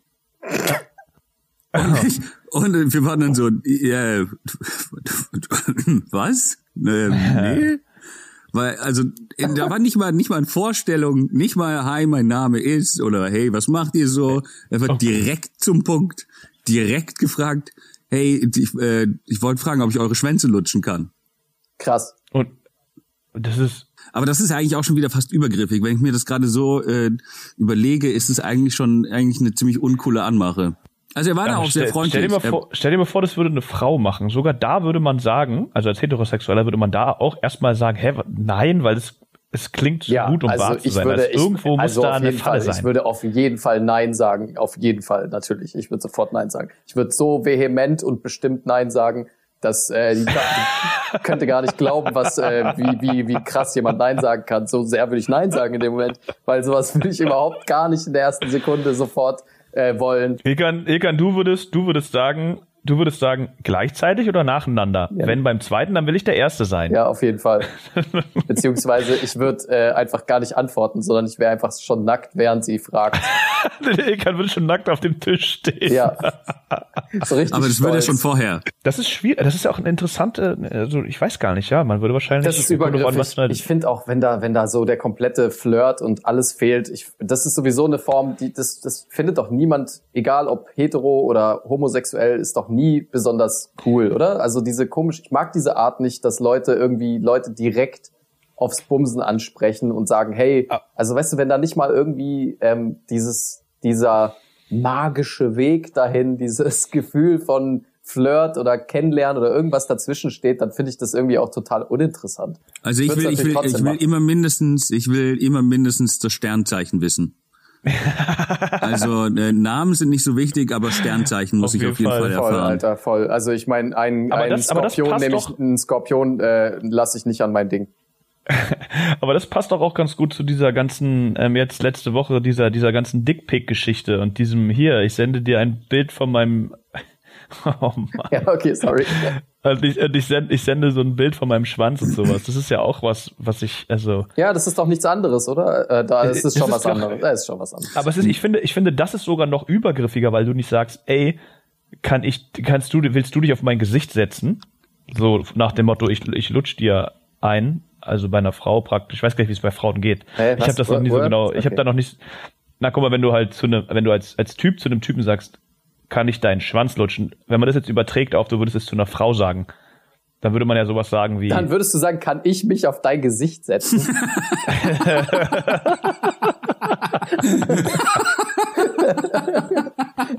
Und, ich, und wir waren dann so, ja, was? Äh, nee. Weil, also, da war nicht mal, nicht mal eine Vorstellung, nicht mal, hi, mein Name ist, oder hey, was macht ihr so? Er wird okay. direkt zum Punkt, direkt gefragt, hey, ich, äh, ich wollte fragen, ob ich eure Schwänze lutschen kann. Krass. Und das ist. Aber das ist eigentlich auch schon wieder fast übergriffig. Wenn ich mir das gerade so äh, überlege, ist es eigentlich schon eigentlich eine ziemlich uncoole Anmache. Also er war ja, da auch stell, sehr freundlich. Stell dir, mal vor, stell dir mal vor, das würde eine Frau machen. Sogar da würde man sagen, also als Heterosexueller würde man da auch erstmal sagen, hä, nein, weil es es klingt so ja, gut, um also wahr zu sein. Würde, also irgendwo ich, also muss da eine Falle Fall, sein. Ich würde auf jeden Fall Nein sagen. Auf jeden Fall, natürlich. Ich würde sofort Nein sagen. Ich würde so vehement und bestimmt Nein sagen, dass äh, die, die könnte gar nicht glauben, was äh, wie, wie, wie krass jemand Nein sagen kann. So sehr würde ich Nein sagen in dem Moment, weil sowas würde ich überhaupt gar nicht in der ersten Sekunde sofort äh, wollen. Ilkan, Ilkan, du würdest, du würdest sagen, du würdest sagen, gleichzeitig oder nacheinander? Ja. Wenn beim zweiten, dann will ich der Erste sein. Ja, auf jeden Fall. Beziehungsweise ich würde äh, einfach gar nicht antworten, sondern ich wäre einfach schon nackt, während sie fragt. Ilkan würde schon nackt auf dem Tisch stehen. Ja. So richtig Aber das würde er schon vorher. Das ist schwierig. Das ist ja auch eine interessante, also ich weiß gar nicht, ja. Man würde wahrscheinlich. Das ist übergriffig. Halt ich finde auch, wenn da, wenn da so der komplette Flirt und alles fehlt, ich, das ist sowieso eine Form, die, das, das findet doch niemand, egal ob hetero oder homosexuell, ist doch nie besonders cool, oder? Also diese komisch, ich mag diese Art nicht, dass Leute irgendwie Leute direkt aufs Bumsen ansprechen und sagen, hey, ah. also weißt du, wenn da nicht mal irgendwie ähm, dieses, dieser magische Weg dahin, dieses Gefühl von Flirt oder Kennenlernen oder irgendwas dazwischen steht, dann finde ich das irgendwie auch total uninteressant. Also ich will, ich will, ich will immer mindestens, ich will immer mindestens das Sternzeichen wissen. Also äh, Namen sind nicht so wichtig, aber Sternzeichen muss Auf ich auf jeden Fall. Fall, Voll, erfahren. Alter, voll. Also ich meine, ein, Aber ein das- aber das Skorpion, passt nehme ich, doch- einen Skorpion äh, lasse ich nicht an mein Ding. Aber das passt doch auch ganz gut zu dieser ganzen, ähm, jetzt letzte Woche, dieser, dieser ganzen Dickpick-Geschichte und diesem hier, ich sende dir ein Bild von meinem, oh Mann. Ja, okay, sorry. Und ich, und ich, sende, ich sende so ein Bild von meinem Schwanz und sowas. Das ist ja auch was, was ich, also. Ja, das ist doch nichts anderes, oder? Äh, da ist es schon ist was doch- anderes. Da ist schon was anderes. Aber es ist, ich finde, ich finde, das ist sogar noch übergriffiger, weil du nicht sagst, ey, kann ich, kannst du, willst du dich auf mein Gesicht setzen? So nach dem Motto, ich, ich lutsch dir ein, also bei einer Frau praktisch. Ich weiß gar nicht, wie es bei Frauen geht. Hä, ich habe das noch nie so genau. Ich habe Okay. da noch nicht. Na, guck mal, wenn du halt zu einem, wenn du als als Typ zu einem Typen sagst, kann ich deinen Schwanz lutschen. Wenn man das jetzt überträgt auf, du würdest es zu einer Frau sagen, dann würde man ja sowas sagen wie. Dann würdest du sagen, kann ich mich auf dein Gesicht setzen?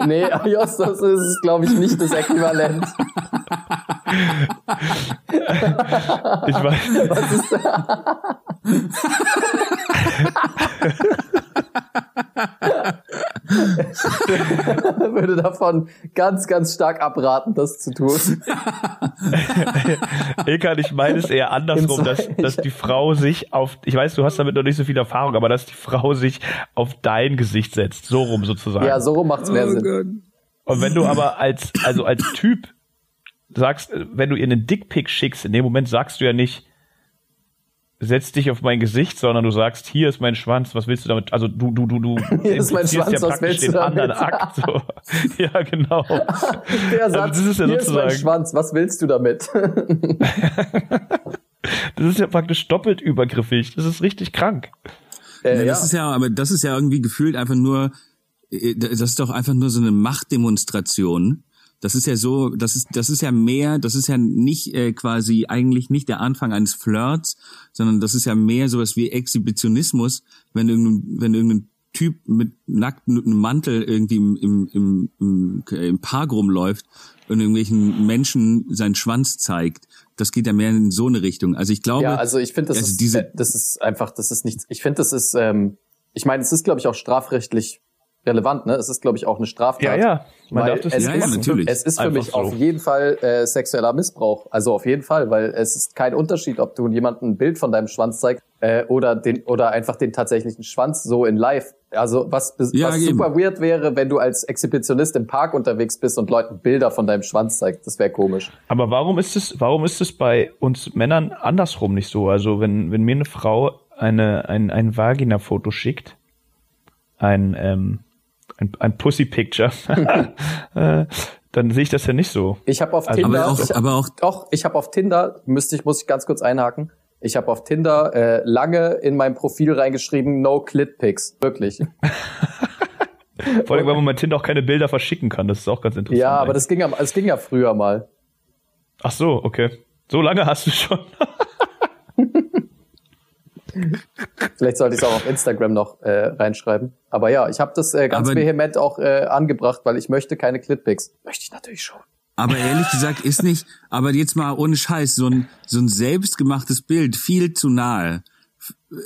nee, Justus ist, glaube ich, nicht das Äquivalent. ich weiß, Was ist würde davon ganz, ganz stark abraten, das zu tun. Ilkan, ich meine es eher andersrum, dass, dass die Frau sich auf, ich weiß, du hast damit noch nicht so viel Erfahrung, aber dass die Frau sich auf dein Gesicht setzt, so rum sozusagen. Ja, so rum macht's mehr Oh Sinn. Gott. Und wenn du aber als, also als Typ sagst, wenn du ihr einen Dickpick schickst, in dem Moment sagst du ja nicht, setz dich auf mein Gesicht, sondern du sagst, hier ist mein Schwanz, was willst du damit? Also du, du, du, du Hier ist mein Schwanz, was praktisch willst du den anderen damit? Akt. So. Ja, genau. Der Satz, Also das ist ja hier ist mein Schwanz, was willst du damit? Das ist ja praktisch doppelt übergriffig. Das ist richtig krank. äh, Ja, ja. das ist ja, aber das ist ja irgendwie gefühlt einfach nur, äh, das ist doch einfach nur so eine Machtdemonstration. Das ist ja so, das ist, das ist ja mehr, das ist ja nicht äh, quasi eigentlich nicht der Anfang eines Flirts, sondern das ist ja mehr sowas wie Exhibitionismus, wenn irgendein, wenn irgendein Typ mit nackt mit einem Mantel irgendwie im, im, im, im, im Park rumläuft und irgendwelchen Menschen seinen Schwanz zeigt. Das geht ja mehr in so eine Richtung. Also ich glaube, Ja, also ich finde, das, also ist, diese- äh, das ist einfach, das ist nichts. Ich finde, das ist, ähm, ich meine, es ist, glaube ich, auch strafrechtlich relevant, ne? Es ist, glaube ich, auch eine Straftat. Ja, ja. Man darf das es Ja, nicht ja, ist, natürlich. Es ist für Einfach mich so. auf jeden Fall äh, sexueller Missbrauch. Also auf jeden Fall, weil es ist kein Unterschied, ob du jemandem ein Bild von deinem Schwanz zeigst äh, oder den oder einfach den tatsächlichen Schwanz so in live. Also was, Ja, was eben. super weird wäre, wenn du als Exhibitionist im Park unterwegs bist und Leuten Bilder von deinem Schwanz zeigst. Das wäre komisch. Aber warum ist es, warum ist es bei uns Männern andersrum nicht so? Also wenn, wenn mir eine Frau eine, ein, ein Vagina-Foto schickt, ein, ähm, ein, ein Pussy-Picture, äh, dann sehe ich das ja nicht so. Ich habe auf Also- Tinder, aber auch, ich, aber auch doch, ich habe auf Tinder, müsste ich, muss ich ganz kurz einhaken. Ich habe auf Tinder äh, lange in meinem Profil reingeschrieben, no clit pics, wirklich. Vor allem, weil man mit Tinder auch keine Bilder verschicken kann. Das ist auch ganz interessant. ja, aber eigentlich. das ging ja, es ging ja früher mal. Ach so, okay. So lange hast du schon. Vielleicht sollte ich es auch auf Instagram noch äh, reinschreiben. Aber ja, ich habe das äh, ganz Aber- vehement auch äh, angebracht, weil ich möchte keine Clitpics. Möchte ich natürlich schon. Aber ehrlich gesagt ist nicht, aber jetzt mal ohne Scheiß, so ein, so ein selbstgemachtes Bild viel zu nahe. Äh,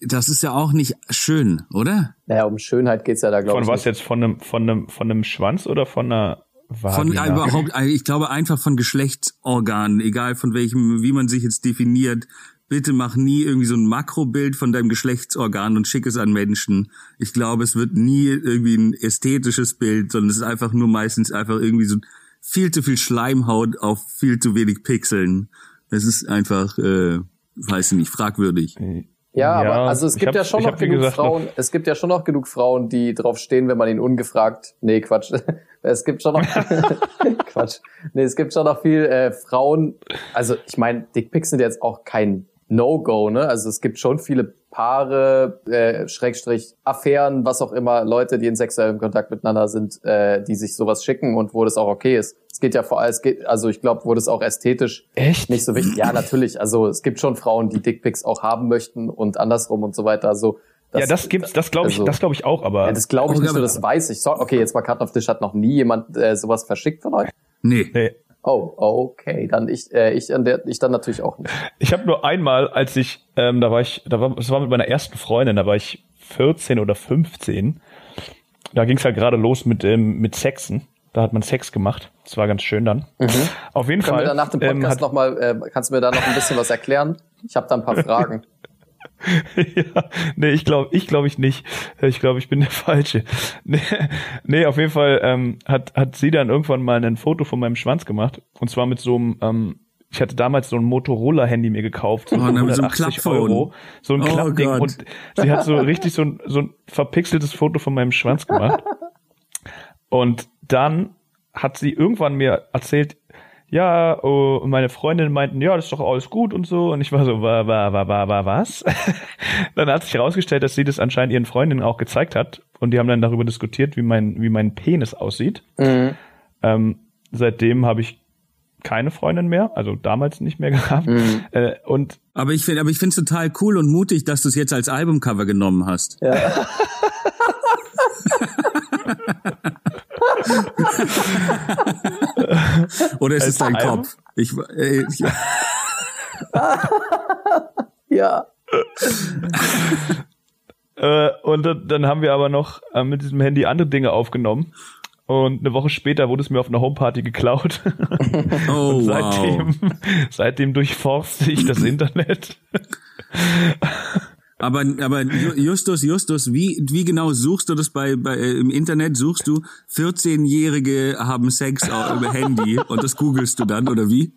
Das ist ja auch nicht schön, oder? Naja, um Schönheit geht's ja da, glaube Von ich. was nicht. jetzt? Von einem, von einem, von einem Schwanz oder von einer Von Vagina? äh, überhaupt, äh, ich glaube einfach von Geschlechtsorganen, egal von welchem, wie man sich jetzt definiert. Bitte mach nie irgendwie so ein Makrobild von deinem Geschlechtsorgan und schick es an Menschen. Ich glaube, es wird nie irgendwie ein ästhetisches Bild, sondern es ist einfach nur meistens einfach irgendwie so viel zu viel Schleimhaut auf viel zu wenig Pixeln. Es ist einfach, äh, weiß ich nicht, fragwürdig. Ja, Ja, aber also es gibt hab- ja schon noch genug gesagt, Frauen, es gibt ja schon noch genug Frauen, die drauf stehen, wenn man ihnen ungefragt, nee, Quatsch. Es gibt schon noch Quatsch. Nee, es gibt schon noch viel äh, Frauen, also ich meine, Dickpics sind jetzt auch kein No-Go, ne? Also es gibt schon viele Paare, äh, Schrägstrich, Affären, was auch immer, Leute, die in sexuellem Kontakt miteinander sind, äh, die sich sowas schicken und wo das auch okay ist. Es geht ja vor allem, es geht, also ich glaube, wo das auch ästhetisch Echt? nicht so wichtig. Ja, natürlich. Also es gibt schon Frauen, die Dickpics auch haben möchten und andersrum und so weiter. Also ja, das gibt's, das glaube ich, also- das glaube ich auch, aber ja, das glaube ich nicht, nur das weiß ich. So, okay, jetzt mal Karten auf Tisch. Hat noch nie jemand äh, sowas verschickt von euch? Nee. nee. Oh, okay. Dann ich, äh, ich, der, ich dann natürlich auch nicht. Ich habe nur einmal, als ich, ähm, da war ich, da war, es war mit meiner ersten Freundin, da war ich 14 oder 15. Da ging es halt gerade los mit, ähm, mit Sexen. Da hat man Sex gemacht. Das war ganz schön dann. Mhm. Auf jeden Können Fall. Wir dann nach dem ähm, Podcast hat- noch mal, äh, kannst du mir da noch ein bisschen was erklären? Ich habe da ein paar Fragen. ja, nee, ich glaube, ich glaube ich nicht. Ich glaube, ich bin der Falsche. Nee, nee auf jeden Fall ähm, hat, hat sie dann irgendwann mal ein Foto von meinem Schwanz gemacht. Und zwar mit so einem, ähm, ich hatte damals so ein Motorola-Handy mir gekauft. So Oh, für na, mit so einem 180 Klappphone. Euro. So ein Oh Klappding. Gott. Und sie hat so richtig so ein, so ein verpixeltes Foto von meinem Schwanz gemacht. Und dann hat sie irgendwann mir erzählt, ja, oh, und meine Freundinnen meinten, ja, das ist doch alles gut und so. Und ich war so, war, war, war, war, war was? dann hat sich herausgestellt, dass sie das anscheinend ihren Freundinnen auch gezeigt hat. Und die haben dann darüber diskutiert, wie mein, wie mein Penis aussieht. Mhm. Ähm, seitdem habe ich keine Freundin mehr, also damals nicht mehr gehabt. Äh, und Aber ich finde, aber ich finde es total cool und mutig, dass du es jetzt als Albumcover genommen hast. Ja. Oder ist Als es dein? Kopf? Ich, äh, ich, ja. Äh, und dann- haben wir aber noch äh, mit diesem Handy andere Dinge aufgenommen. Und eine Woche später wurde es mir auf einer Homeparty geklaut. oh und wow. seitdem, seitdem durchforste ich das Internet. Aber, aber Ju- Justus, Justus, wie, wie genau suchst du das bei, bei äh, im Internet? Suchst du 14-Jährige haben Sex über Handy und das googelst du dann oder wie?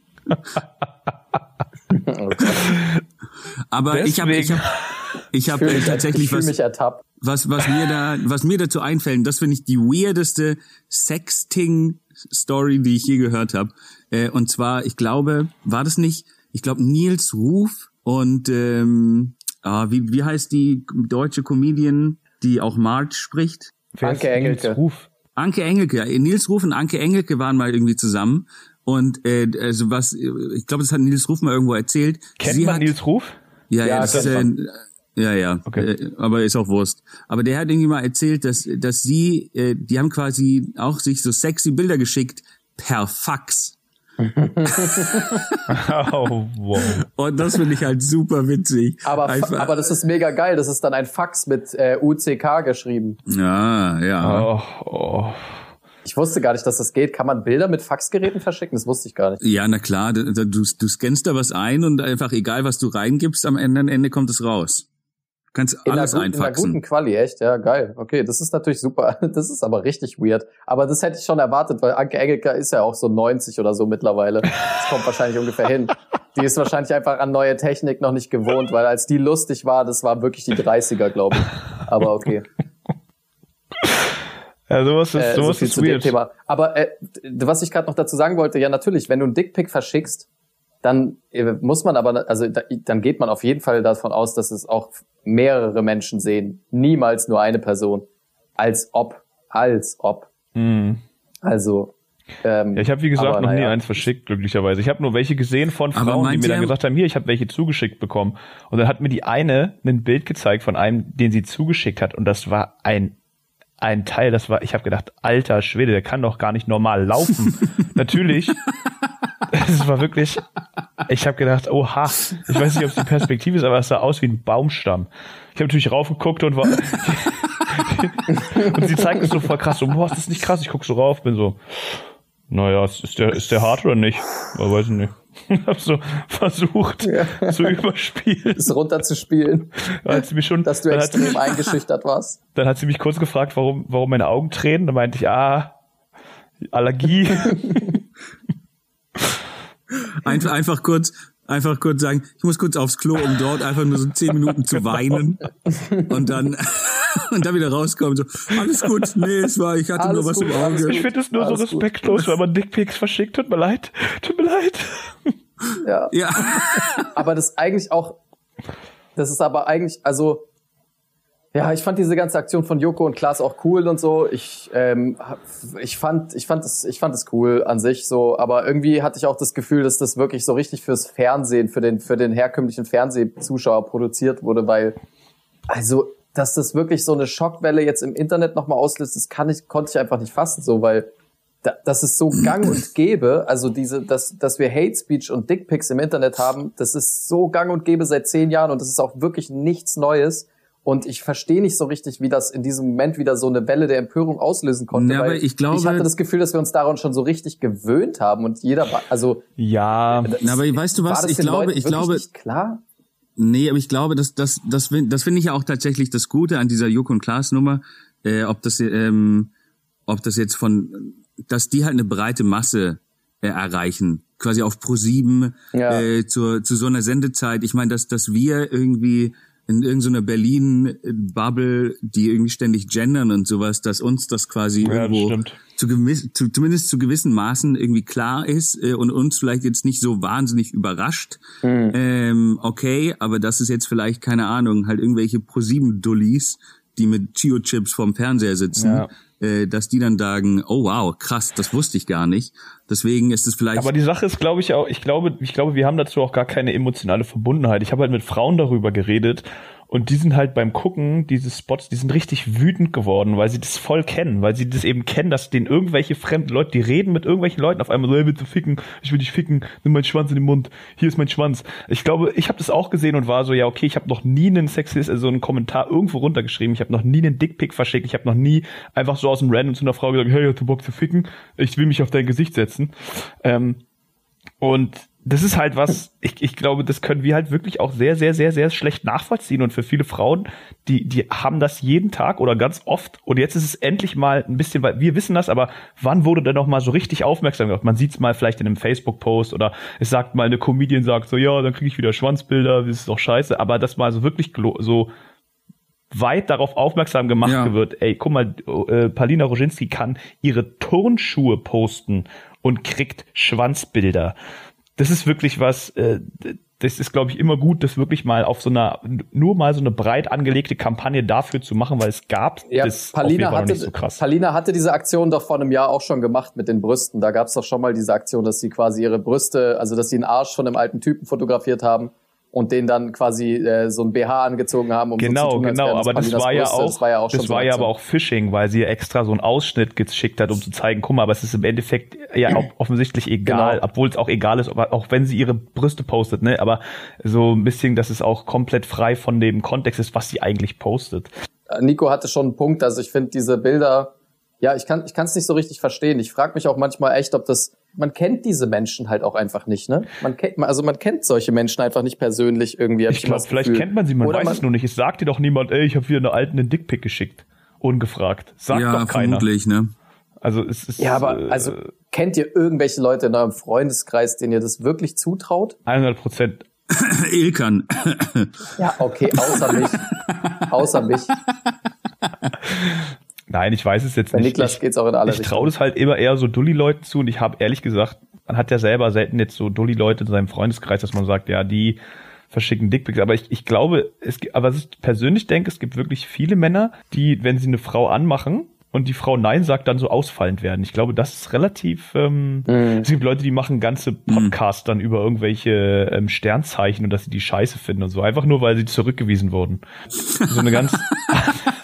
Aber ich habe ich Deswegen- hab, ich hab Ich äh, mich, tatsächlich ich fühl was mich ertappt. was was mir da was mir dazu einfällt, das finde ich die weirdeste Sexting Story, die ich je gehört habe. Äh, und zwar, ich glaube, war das nicht? Ich glaube Nils Ruf und ähm, ah, wie wie heißt die deutsche Comedian, die auch March spricht? Anke Engelke. Ruf? Anke Engelke, ja, Nils Ruf und Anke Engelke waren mal irgendwie zusammen. Und äh, also was, ich glaube, das hat Nils Ruf mal irgendwo erzählt. Kennt Sie man hat, Nils Ruf? Ja, ja, Ja, das ist, äh, ja, ja, Okay. äh, aber ist auch Wurst. Aber der hat irgendwie mal erzählt, dass, dass sie, äh, die haben quasi auch sich so sexy Bilder geschickt per Fax. Oh, wow. Und das finde ich halt super witzig. Aber, Einfach- aber das ist mega geil. Das ist dann ein Fax mit äh, UCK geschrieben. ja, ja. Oh, oh. Ich wusste gar nicht, dass das geht. Kann man Bilder mit Faxgeräten verschicken? Das wusste ich gar nicht. Ja, na klar, du, du, du scannst da was ein und einfach egal, was du reingibst, am Ende, am Ende kommt es raus. Kannst In einer, alles guten, in einer einfaxen. guten Quali, echt? Ja, geil. Okay, das ist natürlich super. Das ist aber richtig weird. Aber das hätte ich schon erwartet, weil Anke Engelke ist ja auch so 90 oder so mittlerweile. Das kommt wahrscheinlich ungefähr hin. Die ist wahrscheinlich einfach an neue Technik noch nicht gewohnt, weil als die lustig war, das war wirklich die 30er, glaube ich. Aber okay. Ja, sowas ist, Äh, so sowas viel ist zu dem weird. Thema. Aber äh, was ich gerade noch dazu sagen wollte, ja natürlich, wenn du einen Dickpick verschickst, dann äh, muss man aber, also da, dann geht man auf jeden Fall davon aus, dass es auch mehrere Menschen sehen. Niemals nur eine Person. Als ob. Als ob. Hm. Also. Ähm, Ja, ich habe wie gesagt aber noch nie naja. eins verschickt, glücklicherweise. Ich habe nur welche gesehen von Frauen, die mir dann gesagt haben, hier, ich habe welche zugeschickt bekommen. Und dann hat mir die eine ein Bild gezeigt von einem, den sie zugeschickt hat. Und das war ein ein Teil, das war, ich habe gedacht, alter Schwede, der kann doch gar nicht normal laufen. Natürlich. Es war wirklich, ich habe gedacht, oha, ich weiß nicht, ob es die Perspektive ist, aber es sah aus wie ein Baumstamm. Ich habe natürlich raufgeguckt und war, und sie zeigt es so voll krass, so, boah, ist das nicht krass? Ich guck so rauf, bin so, naja, ist der, ist der hart oder nicht? Aber weiß ich nicht. hab so versucht zu überspielen. Es runterzuspielen, Dann hat sie mich schon, dass du extrem eingeschüchtert warst. dann hat sie mich kurz gefragt, warum, warum meine Augen tränen. Dann meinte ich, ah, Allergie. Einfach, einfach kurz, einfach kurz sagen, ich muss kurz aufs Klo, um dort einfach nur so zehn Minuten zu weinen und dann und dann wieder rauskommen. So, alles gut, nee, es war, ich hatte Alles nur was gut, im Auge. Ich finde es nur so Alles gut. respektlos, wenn man Dickpics verschickt. Tut mir leid. Tut mir leid. Ja. Ja, Aber das eigentlich auch, das ist aber eigentlich, also, ja, ich fand diese ganze Aktion von Joko und Klaas auch cool und so. Ich, ähm, ich fand, ich fand es, ich fand es cool an sich so, aber irgendwie hatte ich auch das Gefühl, dass das wirklich so richtig fürs Fernsehen, für den, für den herkömmlichen Fernsehzuschauer produziert wurde, weil, also, dass das wirklich so eine Schockwelle jetzt im Internet nochmal auslöst, das kann ich, konnte ich einfach nicht fassen, so, weil da, das ist so gang und gäbe, also diese, dass, dass wir Hate Speech und Dickpics im Internet haben, das ist so gang und gäbe seit zehn Jahren und das ist auch wirklich nichts Neues. Und ich verstehe nicht so richtig, wie das in diesem Moment wieder so eine Welle der Empörung auslösen konnte. Ja, aber ich glaube, ich hatte das Gefühl, dass wir uns daran schon so richtig gewöhnt haben und jeder, war, also ja. Das, aber weißt du was? Ich glaube, ich glaube, nicht klar. Nee, aber ich glaube, dass das das das finde ich ja auch tatsächlich das Gute an dieser Joko und Klaas Nummer, äh, ob das ähm, ob das jetzt von dass die halt eine breite Masse äh, erreichen, quasi auf Pro 7 ja. äh, zur zu so einer Sendezeit. Ich meine, dass dass wir irgendwie in irgendeiner Berlin-Bubble, die irgendwie ständig gendern und sowas, dass uns das quasi ja, irgendwo das zu, gewiss, zu, zumindest zu gewissen Maßen irgendwie klar ist äh, und uns vielleicht jetzt nicht so wahnsinnig überrascht. Mhm. Ähm, okay, aber das ist jetzt vielleicht, keine Ahnung, halt irgendwelche ProSieben-Dullis, die mit Chio-Chips vorm Fernseher sitzen. Ja äh, dass die dann sagen, oh wow, krass, das wusste ich gar nicht. Deswegen ist es vielleicht. Aber die Sache ist, glaube ich, auch, ich glaube, ich glaube, wir haben dazu auch gar keine emotionale Verbundenheit. Ich habe halt mit Frauen darüber geredet und die sind halt beim Gucken dieses Spots, die sind richtig wütend geworden, weil sie das voll kennen, weil sie das eben kennen, dass denen irgendwelche fremden Leute, die reden mit irgendwelchen Leuten auf einmal so, hey, willst du ficken? Ich will dich ficken, nimm meinen Schwanz in den Mund, hier ist mein Schwanz. Ich glaube, ich habe das auch gesehen und war so, ja, okay, ich habe noch nie einen Sexist, also einen Kommentar irgendwo runtergeschrieben, ich habe noch nie einen Dickpick verschickt, ich habe noch nie einfach so aus dem Random zu einer Frau gesagt, hey, hast du Bock zu ficken? Ich will mich auf dein Gesicht setzen. Ähm, und das ist halt was, ich, ich glaube, das können wir halt wirklich auch sehr, sehr, sehr, sehr schlecht nachvollziehen. Und für viele Frauen, die, die haben das jeden Tag oder ganz oft. Und jetzt ist es endlich mal ein bisschen, weil wir wissen das, aber wann wurde denn noch mal so richtig aufmerksam gemacht? Man sieht es mal vielleicht in einem Facebook-Post oder es sagt mal eine Comedian sagt so, ja, dann kriege ich wieder Schwanzbilder, das ist doch scheiße. Aber das mal so wirklich so weit darauf aufmerksam gemacht ja. wird, ey, guck mal, äh, Palina Roginski kann ihre Turnschuhe posten und kriegt Schwanzbilder das ist wirklich was, äh, das ist, glaube ich, immer gut, das wirklich mal auf so einer, nur mal so eine breit angelegte Kampagne dafür zu machen, weil es gab ja, das Palina hatte, nicht so krass. Palina hatte diese Aktion doch vor einem Jahr auch schon gemacht mit den Brüsten. Da gab es doch schon mal diese Aktion, dass sie quasi ihre Brüste, also dass sie einen Arsch von einem alten Typen fotografiert haben und den dann quasi äh, so ein BH angezogen haben. Um genau, so tun, genau, aber das, das war, ja auch, das war ja auch, das war ja aber auch Phishing, weil sie extra so einen Ausschnitt geschickt hat, um zu zeigen, guck mal, aber es ist im Endeffekt ja auch offensichtlich egal, genau. obwohl es auch egal ist, auch wenn sie ihre Brüste postet, ne, aber so ein bisschen, dass es auch komplett frei von dem Kontext ist, was sie eigentlich postet. Nico hatte schon einen Punkt, also ich finde diese Bilder, ja, ich kann ich kann es nicht so richtig verstehen. Ich frage mich auch manchmal echt, ob das man kennt diese Menschen halt auch einfach nicht, ne? Man kennt, also man kennt solche Menschen einfach nicht persönlich irgendwie. Ich glaube, vielleicht kennt man sie, man Oder weiß man, es nur nicht. Es sagt dir doch niemand, ey, ich habe wieder eine alten einen Dickpick geschickt. Ungefragt. Sagt ja, doch keiner. Vermutlich, ne? Also es ist. Ja, aber äh, also kennt ihr irgendwelche Leute in eurem Freundeskreis, denen ihr das wirklich zutraut? 100 Prozent. Ilkan. ja, okay, außer mich. außer mich. Nein, ich weiß es jetzt Bei nicht. Niklas ich, geht's auch in alle Ich traue das halt immer eher so Dulli-Leuten zu und ich habe ehrlich gesagt, man hat ja selber selten jetzt so Dulli-Leute in seinem Freundeskreis, dass man sagt, ja, die verschicken Dickpics. Aber ich, ich glaube, es gibt, aber was ich persönlich denke, es gibt wirklich viele Männer, die, wenn sie eine Frau anmachen, und die Frau Nein sagt, dann so ausfallend werden. Ich glaube, das ist relativ. Ähm, mhm. Es gibt Leute, die machen ganze Podcasts dann über irgendwelche ähm, Sternzeichen und dass sie die Scheiße finden und so. Einfach nur, weil sie zurückgewiesen wurden. So eine ganz.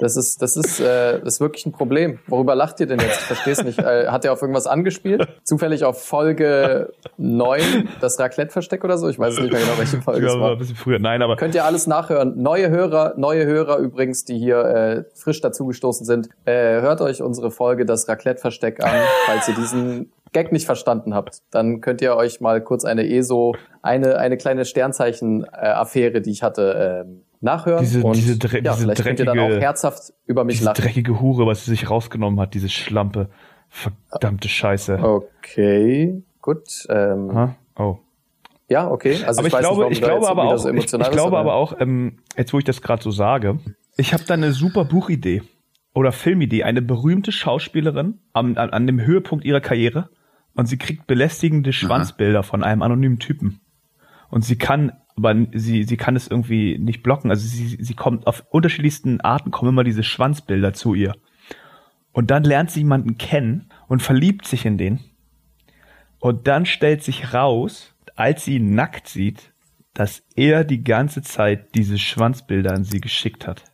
Das ist, das ist, äh, das ist wirklich ein Problem. Worüber lacht ihr denn jetzt? Ich verstehe es nicht. Äh, hat er auf irgendwas angespielt? Zufällig auf Folge 9, das Raclette-Versteck oder so? Ich weiß nicht mehr genau, welche Folge ja, es war. Ein bisschen früher. Nein, aber könnt ihr alles nachhören. Neue Hörer, neue Hörer übrigens, die hier äh, frisch dazugestoßen sind, äh, hört euch unsere Folge das Raclette-Versteck an, falls ihr diesen Gag nicht verstanden habt, dann könnt ihr euch mal kurz eine ESO, eine, eine kleine Sternzeichen-Affäre, die ich hatte, ähm, nachhören. Diese, und diese, dre ja, diese vielleicht dreckige, könnt ihr dann auch herzhaft über mich diese lachen. dreckige Hure, was sie sich rausgenommen hat, diese Schlampe. Verdammte Scheiße. Okay, gut. Ähm? Oh. Ja, okay. Also aber ich, ich glaube, nicht, ich glaube aber auch, so ich, ich glaube aber auch, ähm, jetzt wo ich das gerade so sage, ich habe da eine super Buchidee oder Filmidee. Eine berühmte Schauspielerin am, an, an dem Höhepunkt ihrer Karriere und sie kriegt belästigende Schwanzbilder Aha. von einem anonymen Typen. Und sie kann, aber sie, sie kann es irgendwie nicht blocken. Also sie, sie kommt auf unterschiedlichsten Arten kommen immer diese Schwanzbilder zu ihr. Und dann lernt sie jemanden kennen und verliebt sich in den. Und dann stellt sich raus, als sie ihn nackt sieht, dass er die ganze Zeit diese Schwanzbilder an sie geschickt hat.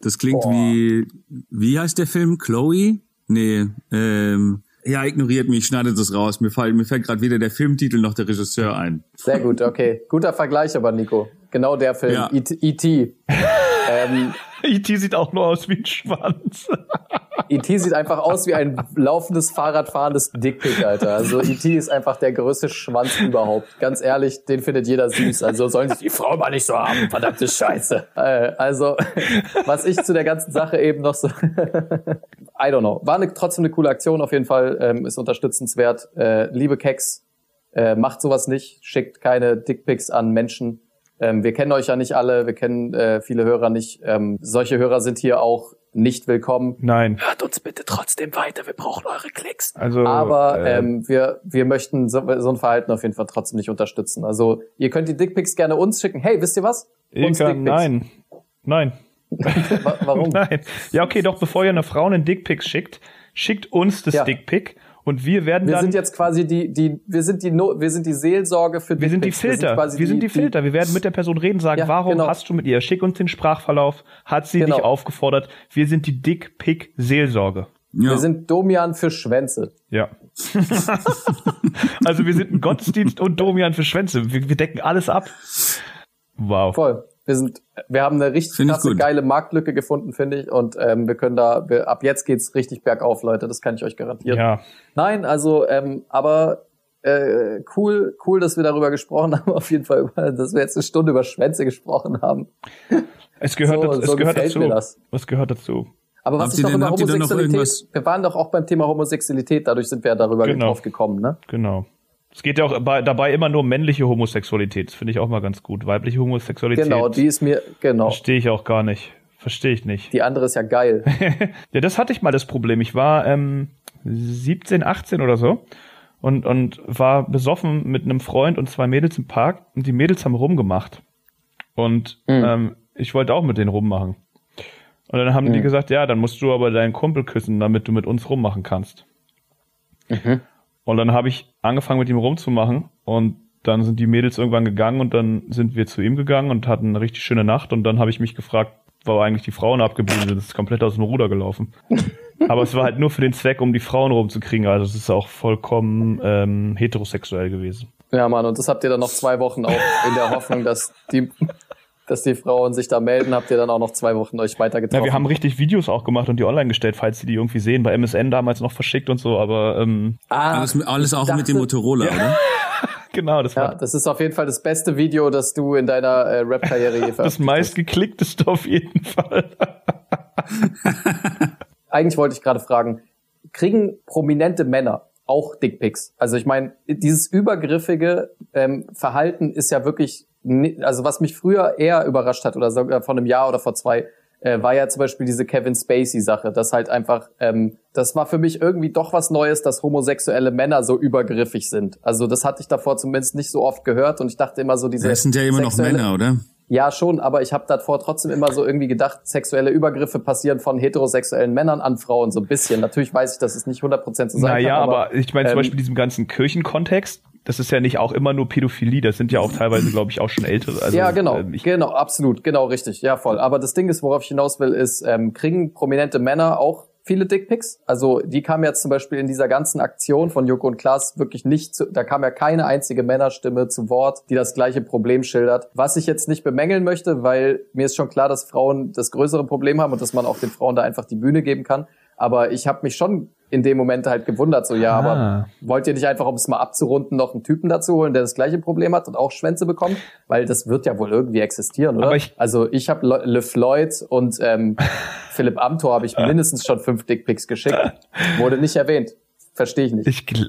Das klingt Boah. wie, wie heißt der Film? Chloe? Nee, ähm, Ja, ignoriert mich, schneidet es raus. Mir fällt, mir fällt gerade wieder der Filmtitel noch der Regisseur ein. Sehr gut, okay. Guter Vergleich aber, Nico. Genau der Film. Ja. E.T. ähm, E.T. sieht auch nur aus wie ein Schwanz. E.T. sieht einfach aus wie ein laufendes, Fahrradfahrendes Dickpick, Alter. Also E.T. ist einfach der größte Schwanz überhaupt. Ganz ehrlich, den findet jeder süß. Also sollen sich die Frau mal nicht so haben, verdammte Scheiße. Äh, also, was ich zu der ganzen Sache eben noch so... I don't know. War eine, trotzdem eine coole Aktion auf jeden Fall. Ähm, ist unterstützenswert. Äh, liebe Keks, äh, macht sowas nicht. Schickt keine Dickpics an Menschen. Ähm, wir kennen euch ja nicht alle. Wir kennen äh, viele Hörer nicht. Ähm, solche Hörer sind hier auch nicht willkommen. Nein. Hört uns bitte trotzdem weiter. Wir brauchen eure Klicks. Also, Aber äh, ähm, wir, wir möchten so, so ein Verhalten auf jeden Fall trotzdem nicht unterstützen. Also ihr könnt die Dickpics gerne uns schicken. Hey, wisst ihr was? Uns Ilka, nein. Nein. Wa- Warum? Nein. Ja, okay, doch, bevor ihr eine Frau einen Dickpick schickt, schickt uns das Ja. Dickpick und wir werden Wir dann sind jetzt quasi die, die, wir sind die, no wir sind die Seelsorge für wir sind die. Filter. quasi Wir sind die Filter. Wir werden mit der Person reden, sagen, Ja, warum genau. hast du mit ihr? Schick uns den Sprachverlauf. Hat sie Genau. dich aufgefordert? Wir sind die Dickpick-Seelsorge. Ja. Wir sind Domian für Schwänze. Ja. also wir sind ein Gottesdienst und Domian für Schwänze. Wir, wir decken alles ab. Wow. Voll. Wir sind, wir haben eine richtig krasse, geile Marktlücke gefunden, finde ich. Und ähm, wir können da, wir, ab jetzt geht's richtig bergauf, Leute. Das kann ich euch garantieren. Ja. Nein, also, ähm, aber äh, cool, cool, dass wir darüber gesprochen haben. Auf jeden Fall, dass wir jetzt eine Stunde über Schwänze gesprochen haben. Es gehört, So- dazu, so es gehört dazu. mir das. Es gehört dazu. Aber was Habt ich ihr noch denn- über noch Homosexualität, irgendwas- wir waren doch auch beim Thema Homosexualität, dadurch sind wir ja darüber Genau. drauf gekommen, ne? Genau. Es geht ja auch bei, dabei immer nur um männliche Homosexualität. Das finde ich auch mal ganz gut. Weibliche Homosexualität Genau, die ist mir, genau. verstehe ich auch gar nicht. Verstehe ich nicht. Die andere ist ja geil. Ja, das hatte ich mal das Problem. Ich war ähm, 17, 18 oder so und, und war besoffen mit einem Freund und zwei Mädels im Park und die Mädels haben rumgemacht. Und Mhm. ähm, ich wollte auch mit denen rummachen. Und dann haben die Mhm. gesagt, ja, dann musst du aber deinen Kumpel küssen, damit du mit uns rummachen kannst. Mhm. Und dann habe ich angefangen mit ihm rumzumachen und dann sind die Mädels irgendwann gegangen und dann sind wir zu ihm gegangen und hatten eine richtig schöne Nacht und dann habe ich mich gefragt, wo eigentlich die Frauen abgeblieben sind. Das ist komplett aus dem Ruder gelaufen. Aber es war halt nur für den Zweck, um die Frauen rumzukriegen. Also es ist auch vollkommen ähm, heterosexuell gewesen. Ja, Mann, und das habt ihr dann noch zwei Wochen auch in der Hoffnung, dass die, dass die Frauen sich da melden, habt ihr dann auch noch zwei Wochen euch weiter Ja, wir haben richtig Videos auch gemacht und die online gestellt, falls sie die irgendwie sehen. Bei MSN damals noch verschickt und so, aber ähm, ah, Alles, alles auch ich mit dem dachte- Motorola, oder? genau, das Ja, war das ist auf jeden Fall das beste Video, das du in deiner äh, Rap-Karriere je das veröffentlicht hast. meistgeklickteste auf jeden Fall. Eigentlich wollte ich gerade fragen, kriegen prominente Männer auch Dickpics? Also ich meine, dieses übergriffige ähm, Verhalten ist ja wirklich, also was mich früher eher überrascht hat oder sogar vor einem Jahr oder vor zwei, äh, war ja zum Beispiel diese Kevin Spacey-Sache, das halt einfach, ähm, das war für mich irgendwie doch was Neues, dass homosexuelle Männer so übergriffig sind. Also das hatte ich davor zumindest nicht so oft gehört und ich dachte immer so diese Das sind ja immer noch Männer, oder? ja, schon, aber ich habe davor trotzdem immer so irgendwie gedacht, sexuelle Übergriffe passieren von heterosexuellen Männern an Frauen so ein bisschen. Natürlich weiß ich, dass es nicht 100% so sein Naja, kann. aber, ich meine zum ähm, Beispiel diesem ganzen Kirchenkontext, das ist ja nicht auch immer nur Pädophilie, das sind ja auch teilweise, glaube ich, auch schon ältere. Also, ja, genau, ähm, genau, absolut, genau, richtig, ja, voll. Aber das Ding ist, worauf ich hinaus will, ist, ähm, kriegen prominente Männer auch viele Dickpics? Also die kamen jetzt zum Beispiel in dieser ganzen Aktion von Joko und Klaas wirklich nicht zu, da kam ja keine einzige Männerstimme zu Wort, die das gleiche Problem schildert. Was ich jetzt nicht bemängeln möchte, weil mir ist schon klar, dass Frauen das größere Problem haben und dass man auch den Frauen da einfach die Bühne geben kann. Aber ich habe mich schon in dem Moment halt gewundert, so ja, Ah. aber wollt ihr nicht einfach, um es mal abzurunden, noch einen Typen dazu holen, der das gleiche Problem hat und auch Schwänze bekommt? Weil das wird ja wohl irgendwie existieren, oder? Ich- also ich habe Le, Le Floyd und ähm, Philipp Amthor habe ich mindestens schon fünf Dickpics geschickt. Wurde nicht erwähnt. Verstehe ich nicht. ich,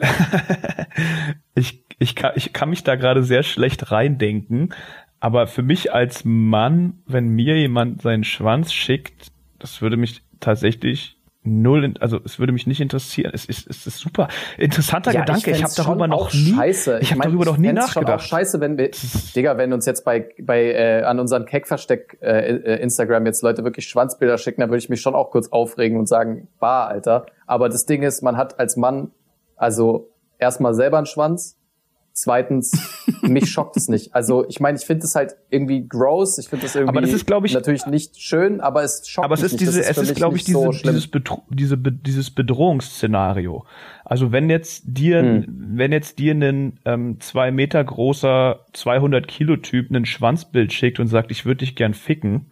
ich, ich, kann, ich kann mich da gerade sehr schlecht reindenken, aber für mich als Mann, wenn mir jemand seinen Schwanz schickt, das würde mich tatsächlich null, also es würde mich nicht interessieren. Es ist, es ist super interessanter Ja, Gedanke. Ich, fänd's habe darüber noch nie, Scheiße. ich habe darüber noch nie fänd's schon auch nachgedacht. scheiße, wenn wir, Digga, wenn uns jetzt bei, bei äh, an unseren Keck-Versteck äh, äh, Instagram jetzt Leute wirklich Schwanzbilder schicken, dann würde ich mich schon auch kurz aufregen und sagen, bah, Alter. Aber das Ding ist, man hat als Mann also erstmal selber einen Schwanz Zweitens, mich schockt es nicht. Also ich meine, ich finde es halt irgendwie gross. Ich finde es irgendwie aber das ist, ich, natürlich nicht schön, aber es schockt aber es ist mich diese, nicht. es ist, glaube ich, diese, so dieses, Bedro diese, dieses Bedrohungsszenario. Also wenn jetzt dir, hm. wenn jetzt dir ein ähm, zwei Meter großer 200 Kilo Typ einen Schwanzbild schickt und sagt, ich würde dich gern ficken,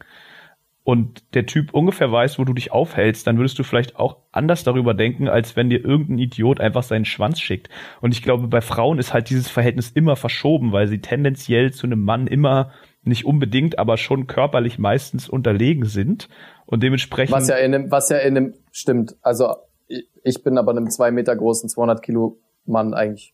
und der Typ ungefähr weiß, wo du dich aufhältst, dann würdest du vielleicht auch anders darüber denken, als wenn dir irgendein Idiot einfach seinen Schwanz schickt. Und ich glaube, bei Frauen ist halt dieses Verhältnis immer verschoben, weil sie tendenziell zu einem Mann immer nicht unbedingt, aber schon körperlich meistens unterlegen sind. Und dementsprechend. Was ja in einem, was ja in einem, stimmt. Also, ich bin aber einem zwei Meter großen, 200 Kilo Mann eigentlich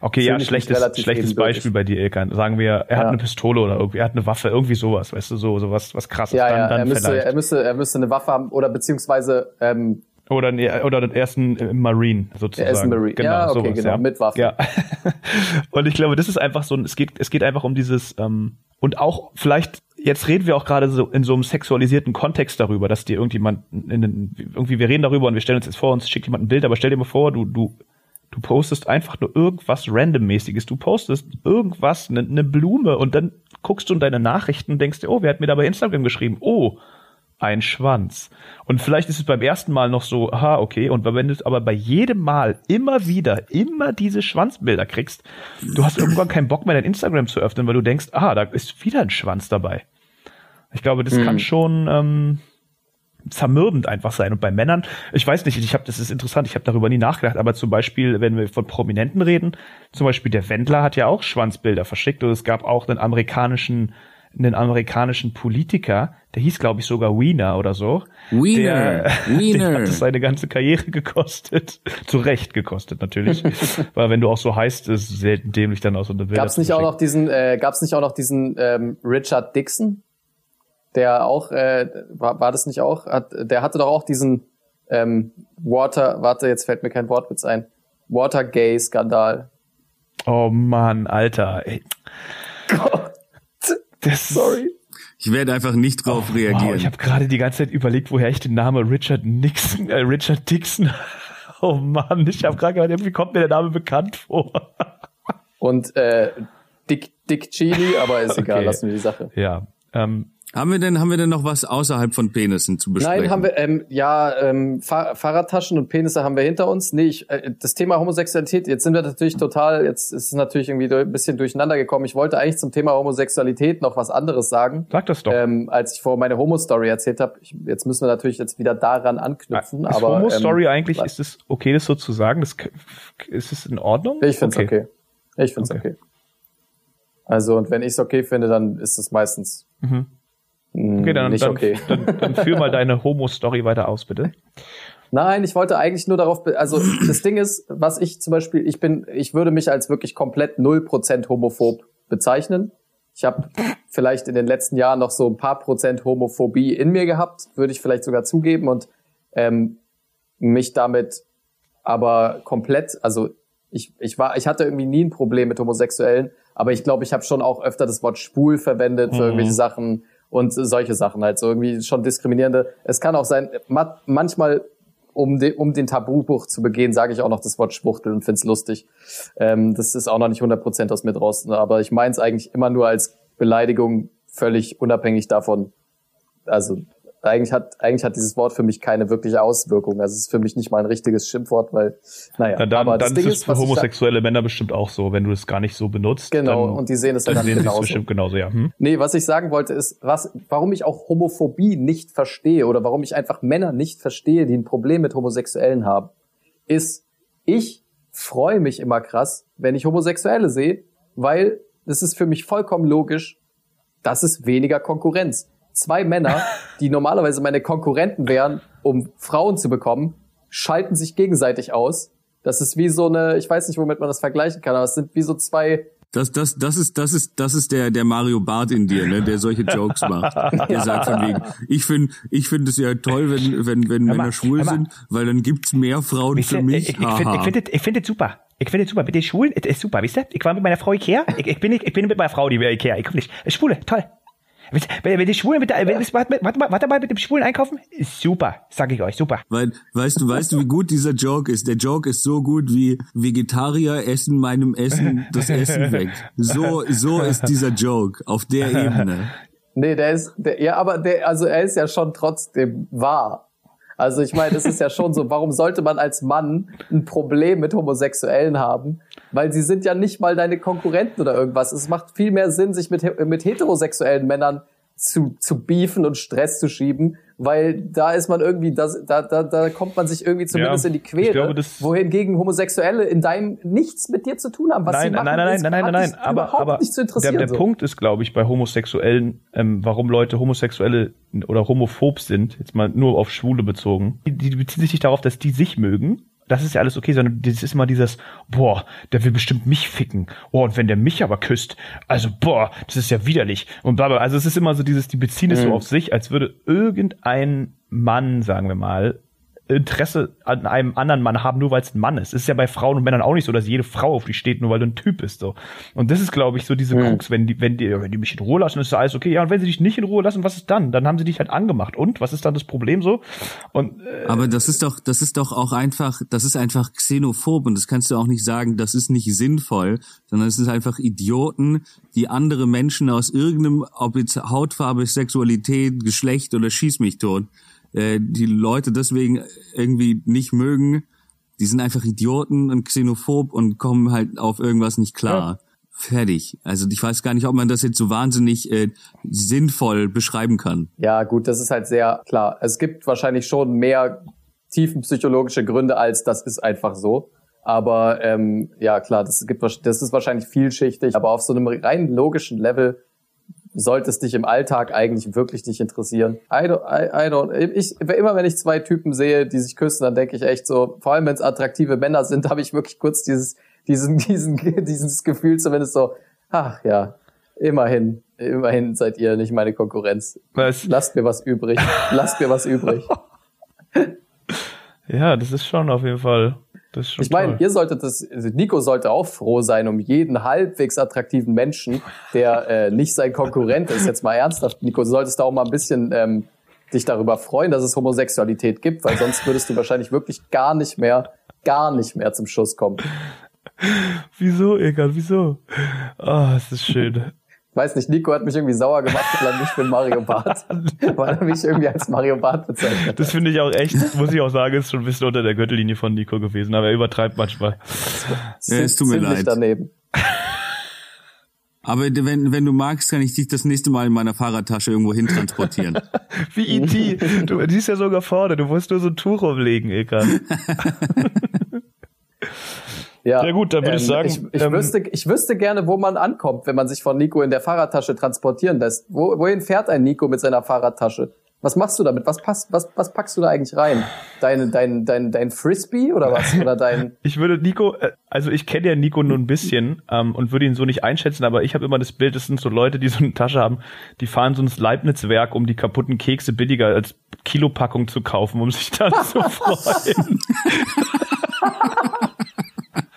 Okay, ja, schlechtes, schlechtes Beispiel bei dir, Ilkan. Sagen wir, er ja. hat eine Pistole oder irgendwie, er hat eine Waffe, irgendwie sowas, weißt du, so, sowas, was krasses. Ja, dann, ja, dann er müsste, vielleicht. er müsste, er müsste eine Waffe haben oder beziehungsweise, ähm, oder, oder den ersten äh, Marine sozusagen. Der erste Marine. Genau, ja, okay, sowas, genau, ja. mit Waffe. Ja. und ich glaube, das ist einfach so, es geht, es geht einfach um dieses, ähm, und auch vielleicht, jetzt reden wir auch gerade so in so einem sexualisierten Kontext darüber, dass dir irgendjemand, in, in, irgendwie, wir reden darüber und wir stellen uns jetzt vor, uns schickt jemand ein Bild, aber stell dir mal vor, du, du Du postest einfach nur irgendwas randommäßiges. Du postest irgendwas, eine ne Blume und dann guckst du in deine Nachrichten und denkst dir, oh, wer hat mir da bei Instagram geschrieben? Oh, ein Schwanz. Und vielleicht ist es beim ersten Mal noch so, aha, okay, und wenn du aber bei jedem Mal immer wieder, immer diese Schwanzbilder kriegst, du hast irgendwann keinen Bock mehr dein Instagram zu öffnen, weil du denkst, aha, da ist wieder ein Schwanz dabei. Ich glaube, das hm. kann schon, ähm, zermürbend einfach sein. Und bei Männern, ich weiß nicht, ich habe, das ist interessant, ich habe darüber nie nachgedacht, aber zum Beispiel, wenn wir von Prominenten reden, zum Beispiel der Wendler hat ja auch Schwanzbilder verschickt und es gab auch einen amerikanischen einen amerikanischen Politiker, der hieß, glaube ich, sogar Wiener oder so. Wiener, der, Wiener. Der hat es seine ganze Karriere gekostet. Zu Recht gekostet, natürlich. Weil wenn du auch so heißt, ist es selten dämlich dann aus so eine Bilder Gab's nicht auch noch diesen, äh, gab's nicht auch noch diesen ähm, Richard Dixon? Der auch, äh, war, war das nicht auch? Hat, der hatte doch auch diesen ähm, Water, warte, jetzt fällt mir kein Wortwitz ein. Watergay-Skandal. Oh Mann, Alter. Ey. Gott. Das Sorry. Ich werde einfach nicht drauf oh, reagieren. Wow, ich habe gerade die ganze Zeit überlegt, woher ich den Namen Richard Nixon, äh, Richard Dixon. Oh Mann, ich habe gerade gedacht, irgendwie kommt mir der Name bekannt vor. Und äh, Dick, Dick Cheney, aber ist egal, okay. lassen wir die Sache. Ja. Ähm, haben wir denn, haben wir denn noch was außerhalb von Penissen zu besprechen? Nein, haben wir, ähm, ja, ähm, Fahr Fahrradtaschen und Penisse haben wir hinter uns. Nee, ich, äh, das Thema Homosexualität, jetzt sind wir natürlich total, jetzt ist es natürlich irgendwie ein bisschen durcheinander gekommen. Ich wollte eigentlich zum Thema Homosexualität noch was anderes sagen. Sag das doch. Ähm, als ich vor meine Homo-Story erzählt habe. Jetzt müssen wir natürlich jetzt wieder daran anknüpfen. Ist aber Homo-Story ähm, eigentlich, ist es okay, das so zu sagen? Das, ist es in Ordnung? Ich find's okay. okay. Ich find's okay. okay. Also, und wenn ich es okay finde, dann ist es meistens mhm. Okay, dann, nicht dann, okay. Dann, dann, führ mal deine Homo-Story weiter aus, bitte. Nein, ich wollte eigentlich nur darauf, also das Ding ist, was ich zum Beispiel, ich bin, ich würde mich als wirklich komplett null Prozent homophob bezeichnen. Ich habe vielleicht in den letzten Jahren noch so ein paar Prozent Homophobie in mir gehabt, würde ich vielleicht sogar zugeben und ähm, mich damit aber komplett, also ich, ich war, ich hatte irgendwie nie ein Problem mit Homosexuellen, aber ich glaube, ich habe schon auch öfter das Wort schwul verwendet für mhm. irgendwelche Sachen und solche Sachen halt so irgendwie schon diskriminierende. Es kann auch sein, manchmal um, de, um den Tabubruch zu begehen, sage ich auch noch das Wort Schwuchtel und find's lustig. Ähm, das ist auch noch nicht 100% aus mir draußen, aber ich meine es eigentlich immer nur als Beleidigung, völlig unabhängig davon. Also eigentlich hat, eigentlich hat dieses Wort für mich keine wirkliche Auswirkung. Also es ist für mich nicht mal ein richtiges Schimpfwort, weil, naja. Ja, dann, aber dann das ist es für homosexuelle Männer bestimmt auch so, wenn du es gar nicht so benutzt. Genau, und die sehen es dann, dann sehen genauso. bestimmt genauso, ja. Hm? Nee, was ich sagen wollte ist, was, warum ich auch Homophobie nicht verstehe oder warum ich einfach Männer nicht verstehe, die ein Problem mit Homosexuellen haben, ist, ich freue mich immer krass, wenn ich Homosexuelle sehe, weil es ist für mich vollkommen logisch, das ist weniger Konkurrenz zwei Männer, die normalerweise meine Konkurrenten wären, um Frauen zu bekommen, schalten sich gegenseitig aus. Das ist wie so eine, ich weiß nicht, womit man das vergleichen kann, aber es sind wie so zwei das, das, das ist, das ist, das ist der, der Mario Barth in dir, ne, der solche Jokes macht. Der sagt von wegen, ich finde, ich finde es ja toll, wenn, wenn, wenn Männer schwul sind, weil dann gibt's mehr Frauen für mich. Ich, ich, ich finde, ich finde, ich finde Super. Ich finde es super. Mit den Schwulen, ist super, wisst ihr? Ich war mit meiner Frau Ikea. Ich, ich bin, ich bin mit meiner Frau, die wir Ikea. Ich komme nicht. Schwule, toll. Wenn, wenn die Schwulen mit der, wenn, warte, warte, mal, warte mal mit dem Schwulen einkaufen, ist super, sag ich euch, super. Weil, weißt du, weißt du, wie gut dieser Joke ist? Der Joke ist so gut wie Vegetarier essen meinem Essen das Essen weg. So, so ist dieser Joke auf der Ebene. Nee, der ist, der, ja, aber der, also er ist ja schon trotzdem wahr. Also ich meine, es ist ja schon so, warum sollte man als Mann ein Problem mit Homosexuellen haben? Weil sie sind ja nicht mal deine Konkurrenten oder irgendwas. Es macht viel mehr Sinn, sich mit, mit heterosexuellen Männern zu, zu beefen und Stress zu schieben, weil da ist man irgendwie, das, da, da, da kommt man sich irgendwie zumindest Ja, in die Quere, ich glaube, das- wohingegen Homosexuelle in deinem nichts mit dir zu tun haben. Was nein, sie machen, nein, nein, nein, nein, nein, nein, dich aber, aber nicht zu der, interessieren. der so. Punkt ist, glaube ich, bei Homosexuellen, ähm, warum Leute Homosexuelle oder homophob sind, jetzt mal nur auf Schwule bezogen, die, die beziehen sich nicht darauf, dass die sich mögen. Das ist ja alles okay, sondern das ist immer dieses, boah, der will bestimmt mich ficken. Oh, und wenn der mich aber küsst, also boah, das ist ja widerlich. Und bla bla. Also es ist immer so dieses, die beziehen es so Mhm. auf sich, als würde irgendein Mann, sagen wir mal, Interesse an einem anderen Mann haben, nur weil es ein Mann ist. Es ist ja bei Frauen und Männern auch nicht so, dass jede Frau auf dich steht, nur weil du ein Typ bist. So. Und das ist, glaube ich, so diese Mhm. Krux, wenn die, wenn die, wenn die mich in Ruhe lassen, ist ja alles okay. Ja, und wenn sie dich nicht in Ruhe lassen, was ist dann? Dann haben sie dich halt angemacht. Und was ist dann das Problem so? Und äh, Aber das ist doch, das ist doch auch einfach, das ist einfach xenophob und das kannst du auch nicht sagen, das ist nicht sinnvoll, sondern es sind einfach Idioten, die andere Menschen aus irgendeinem, ob jetzt Hautfarbe, Sexualität, Geschlecht oder schieß mich tot, äh, die Leute deswegen irgendwie nicht mögen, die sind einfach Idioten und xenophob und kommen halt auf irgendwas nicht klar. Fertig. Also ich weiß gar nicht, ob man das jetzt so wahnsinnig äh, sinnvoll beschreiben kann. Ja, gut, das ist halt sehr klar. Es gibt wahrscheinlich schon mehr tiefenpsychologische Gründe als das ist einfach so. Aber ähm, ja, klar, das gibt das ist wahrscheinlich vielschichtig, aber auf so einem rein logischen Level sollte es dich im Alltag eigentlich wirklich nicht interessieren. I don't, I, I don't, ich, immer wenn ich zwei Typen sehe, die sich küssen, dann denke ich echt so, vor allem wenn es attraktive Männer sind, habe ich wirklich kurz dieses, diesen, diesen, dieses Gefühl zumindest so, ach ja, immerhin, immerhin seid ihr nicht meine Konkurrenz. was, Lasst mir was übrig. Lasst mir was übrig. ja, das ist schon auf jeden Fall. Ich meine, ihr solltet das, also Nico sollte auch froh sein um jeden halbwegs attraktiven Menschen, der äh, nicht sein Konkurrent ist. Jetzt mal ernsthaft, Nico, du solltest da auch mal ein bisschen ähm, dich darüber freuen, dass es Homosexualität gibt, weil sonst würdest du wahrscheinlich wirklich gar nicht mehr, gar nicht mehr zum Schuss kommen. Wieso, Egal, wieso? Ah, es ist schön. Ich weiß nicht, Nico hat mich irgendwie sauer gemacht, weil er mich für Mario Barth, weil er mich irgendwie als Mario Barth bezeichnet. Das finde ich auch echt, muss ich auch sagen, ist schon ein bisschen unter der Gürtellinie von Nico gewesen, aber er übertreibt manchmal. Ja, es tut mir leid. daneben. Aber wenn, wenn du magst, kann ich dich das nächste Mal in meiner Fahrradtasche irgendwo hin transportieren. Wie E.T. Du, die ist ja sogar vorne, du musst nur so ein Tuch umlegen, Egal. Ja, Ja gut, dann würde ich sagen, Ich, ich, ähm, wüsste, ich wüsste gerne, wo man ankommt, wenn man sich von Nico in der Fahrradtasche transportieren lässt. Wo, wohin fährt ein Nico mit seiner Fahrradtasche? Was machst du damit? Was, passt, was, was packst du da eigentlich rein? Dein, dein, dein, dein Frisbee oder was? Oder dein. Ich würde Nico, äh, also ich kenne ja Nico nur ein bisschen ähm, und würde ihn so nicht einschätzen, aber ich habe immer das Bild, das sind so Leute, die so eine Tasche haben, die fahren so ins Leibniz-Werk, um die kaputten Kekse billiger als Kilopackung zu kaufen, um sich dann zu freuen.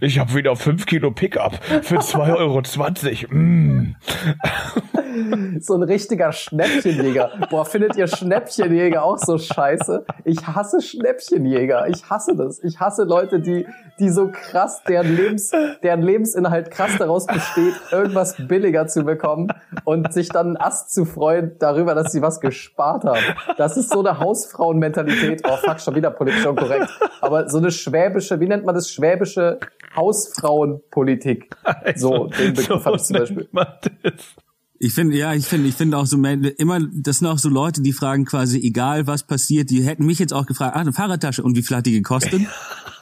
Ich habe wieder 5 Kilo Pickup für 2,20 Euro. Mm. So ein richtiger Schnäppchenjäger. Boah, findet ihr Schnäppchenjäger auch so scheiße? Ich hasse Schnäppchenjäger. Ich hasse das. Ich hasse Leute, die, die so krass, deren Lebens, deren Lebensinhalt krass daraus besteht, irgendwas billiger zu bekommen und sich dann einen Ast zu freuen darüber, dass sie was gespart haben. Das ist so eine Hausfrauenmentalität. Oh fuck, schon wieder politisch unkorrekt. Aber so eine schwäbische, wie nennt man das? Schwäbische Hausfrauenpolitik. So, den Begriff habe ich zum Beispiel. Ich finde, ja, ich finde, ich finde auch so immer, das sind auch so Leute, die fragen quasi, egal was passiert, die hätten mich jetzt auch gefragt, ah, eine Fahrradtasche und wie viel hat die gekostet?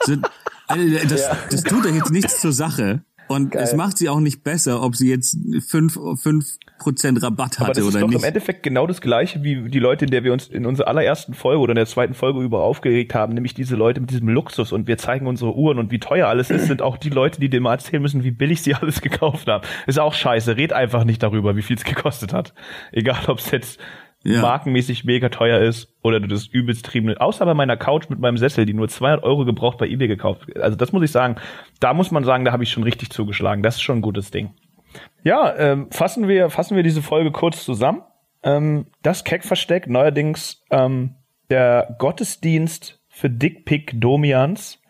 Sind, also, das, Ja. das tut ja jetzt nichts zur Sache. Und Geil. es macht sie auch nicht besser, ob sie jetzt fünf fünf Prozent Rabatt Aber hatte das ist oder doch nicht. im Endeffekt genau das gleiche wie die Leute, in der wir uns in unserer allerersten Folge oder in der zweiten Folge über aufgeregt haben, nämlich diese Leute mit diesem Luxus und wir zeigen unsere Uhren und wie teuer alles ist, sind auch die Leute, die mal erzählen müssen, wie billig sie alles gekauft haben. Ist auch scheiße. Red einfach nicht darüber, wie viel es gekostet hat. Egal, ob es jetzt Ja. markenmäßig mega teuer ist oder du das übelst trieben. Außer bei meiner Couch mit meinem Sessel, die nur 200 Euro gebraucht bei eBay gekauft. Also das muss ich sagen, da muss man sagen, da habe ich schon richtig zugeschlagen. Das ist schon ein gutes Ding. Ja, ähm, fassen wir fassen wir diese Folge kurz zusammen. Ähm, das Keck-Versteck, neuerdings ähm, der Gottesdienst für Dickpick-Domians.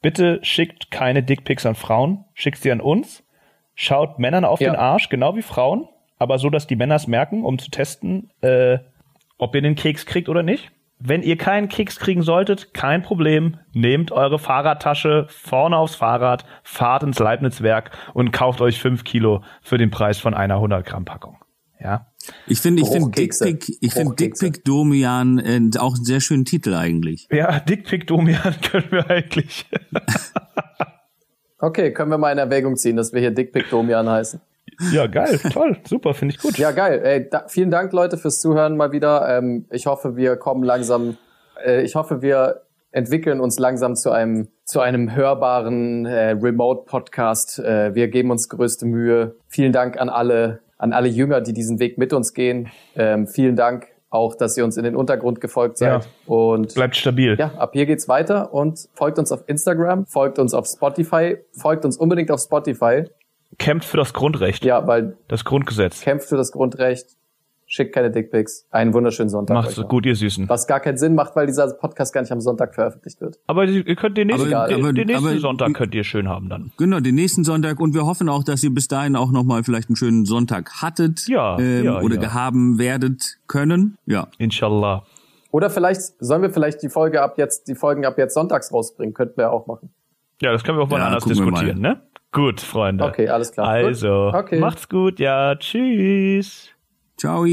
Bitte schickt keine Dickpics an Frauen, schickt sie an uns. Schaut Männern auf Ja. den Arsch, genau wie Frauen, aber so, dass die Männer es merken, um zu testen, äh, ob ihr den Keks kriegt oder nicht. Wenn ihr keinen Keks kriegen solltet, kein Problem. Nehmt eure Fahrradtasche vorne aufs Fahrrad, fahrt ins Leibniz-Werk und kauft euch fünf Kilo für den Preis von einer 100 Gramm Packung. Ja. Ich finde, ich finde. Dickpick, ich finde. Dickpick Domian äh, auch einen sehr schönen Titel eigentlich. Ja, Dickpick Domian können wir eigentlich. Okay, können wir mal in Erwägung ziehen, dass wir hier Dickpick Domian heißen. Ja, geil, toll, super, finde ich gut. Ja, geil. Ey, da, vielen Dank, Leute, fürs Zuhören mal wieder. Ähm, ich hoffe, wir kommen langsam, äh, ich hoffe, wir entwickeln uns langsam zu einem, zu einem hörbaren äh, Remote-Podcast. Äh, wir geben uns größte Mühe. Vielen Dank an alle, an alle Jünger, die diesen Weg mit uns gehen. Ähm, vielen Dank auch, dass ihr uns in den Untergrund gefolgt seid. Ja. Und Bleibt stabil. ja, ab hier geht's weiter und folgt uns auf Instagram, folgt uns auf Spotify, folgt uns unbedingt auf Spotify. Kämpft für das Grundrecht, Ja, weil das Grundgesetz. kämpft für das Grundrecht, schickt keine Dickpics. Einen wunderschönen Sonntag. Macht's euch gut, ihr Süßen. Was gar keinen Sinn macht, weil dieser Podcast gar nicht am Sonntag veröffentlicht wird. Aber ihr könnt den nächsten, Aber- den, aber- den nächsten aber- Sonntag könnt ihr schön haben dann. Genau, den nächsten Sonntag und wir hoffen auch, dass ihr bis dahin auch nochmal vielleicht einen schönen Sonntag hattet Ja, ähm, ja, oder ja. gehaben werdet können. Ja. Inshallah. Oder vielleicht sollen wir vielleicht die Folge ab jetzt, die Folgen ab jetzt sonntags rausbringen. Könnten wir auch machen. Ja, das können wir auch mal Ja, anders diskutieren, ne? Gut, Freunde. Okay, alles klar. Gut. Also, Okay. macht's gut, ja, tschüss. Ciao.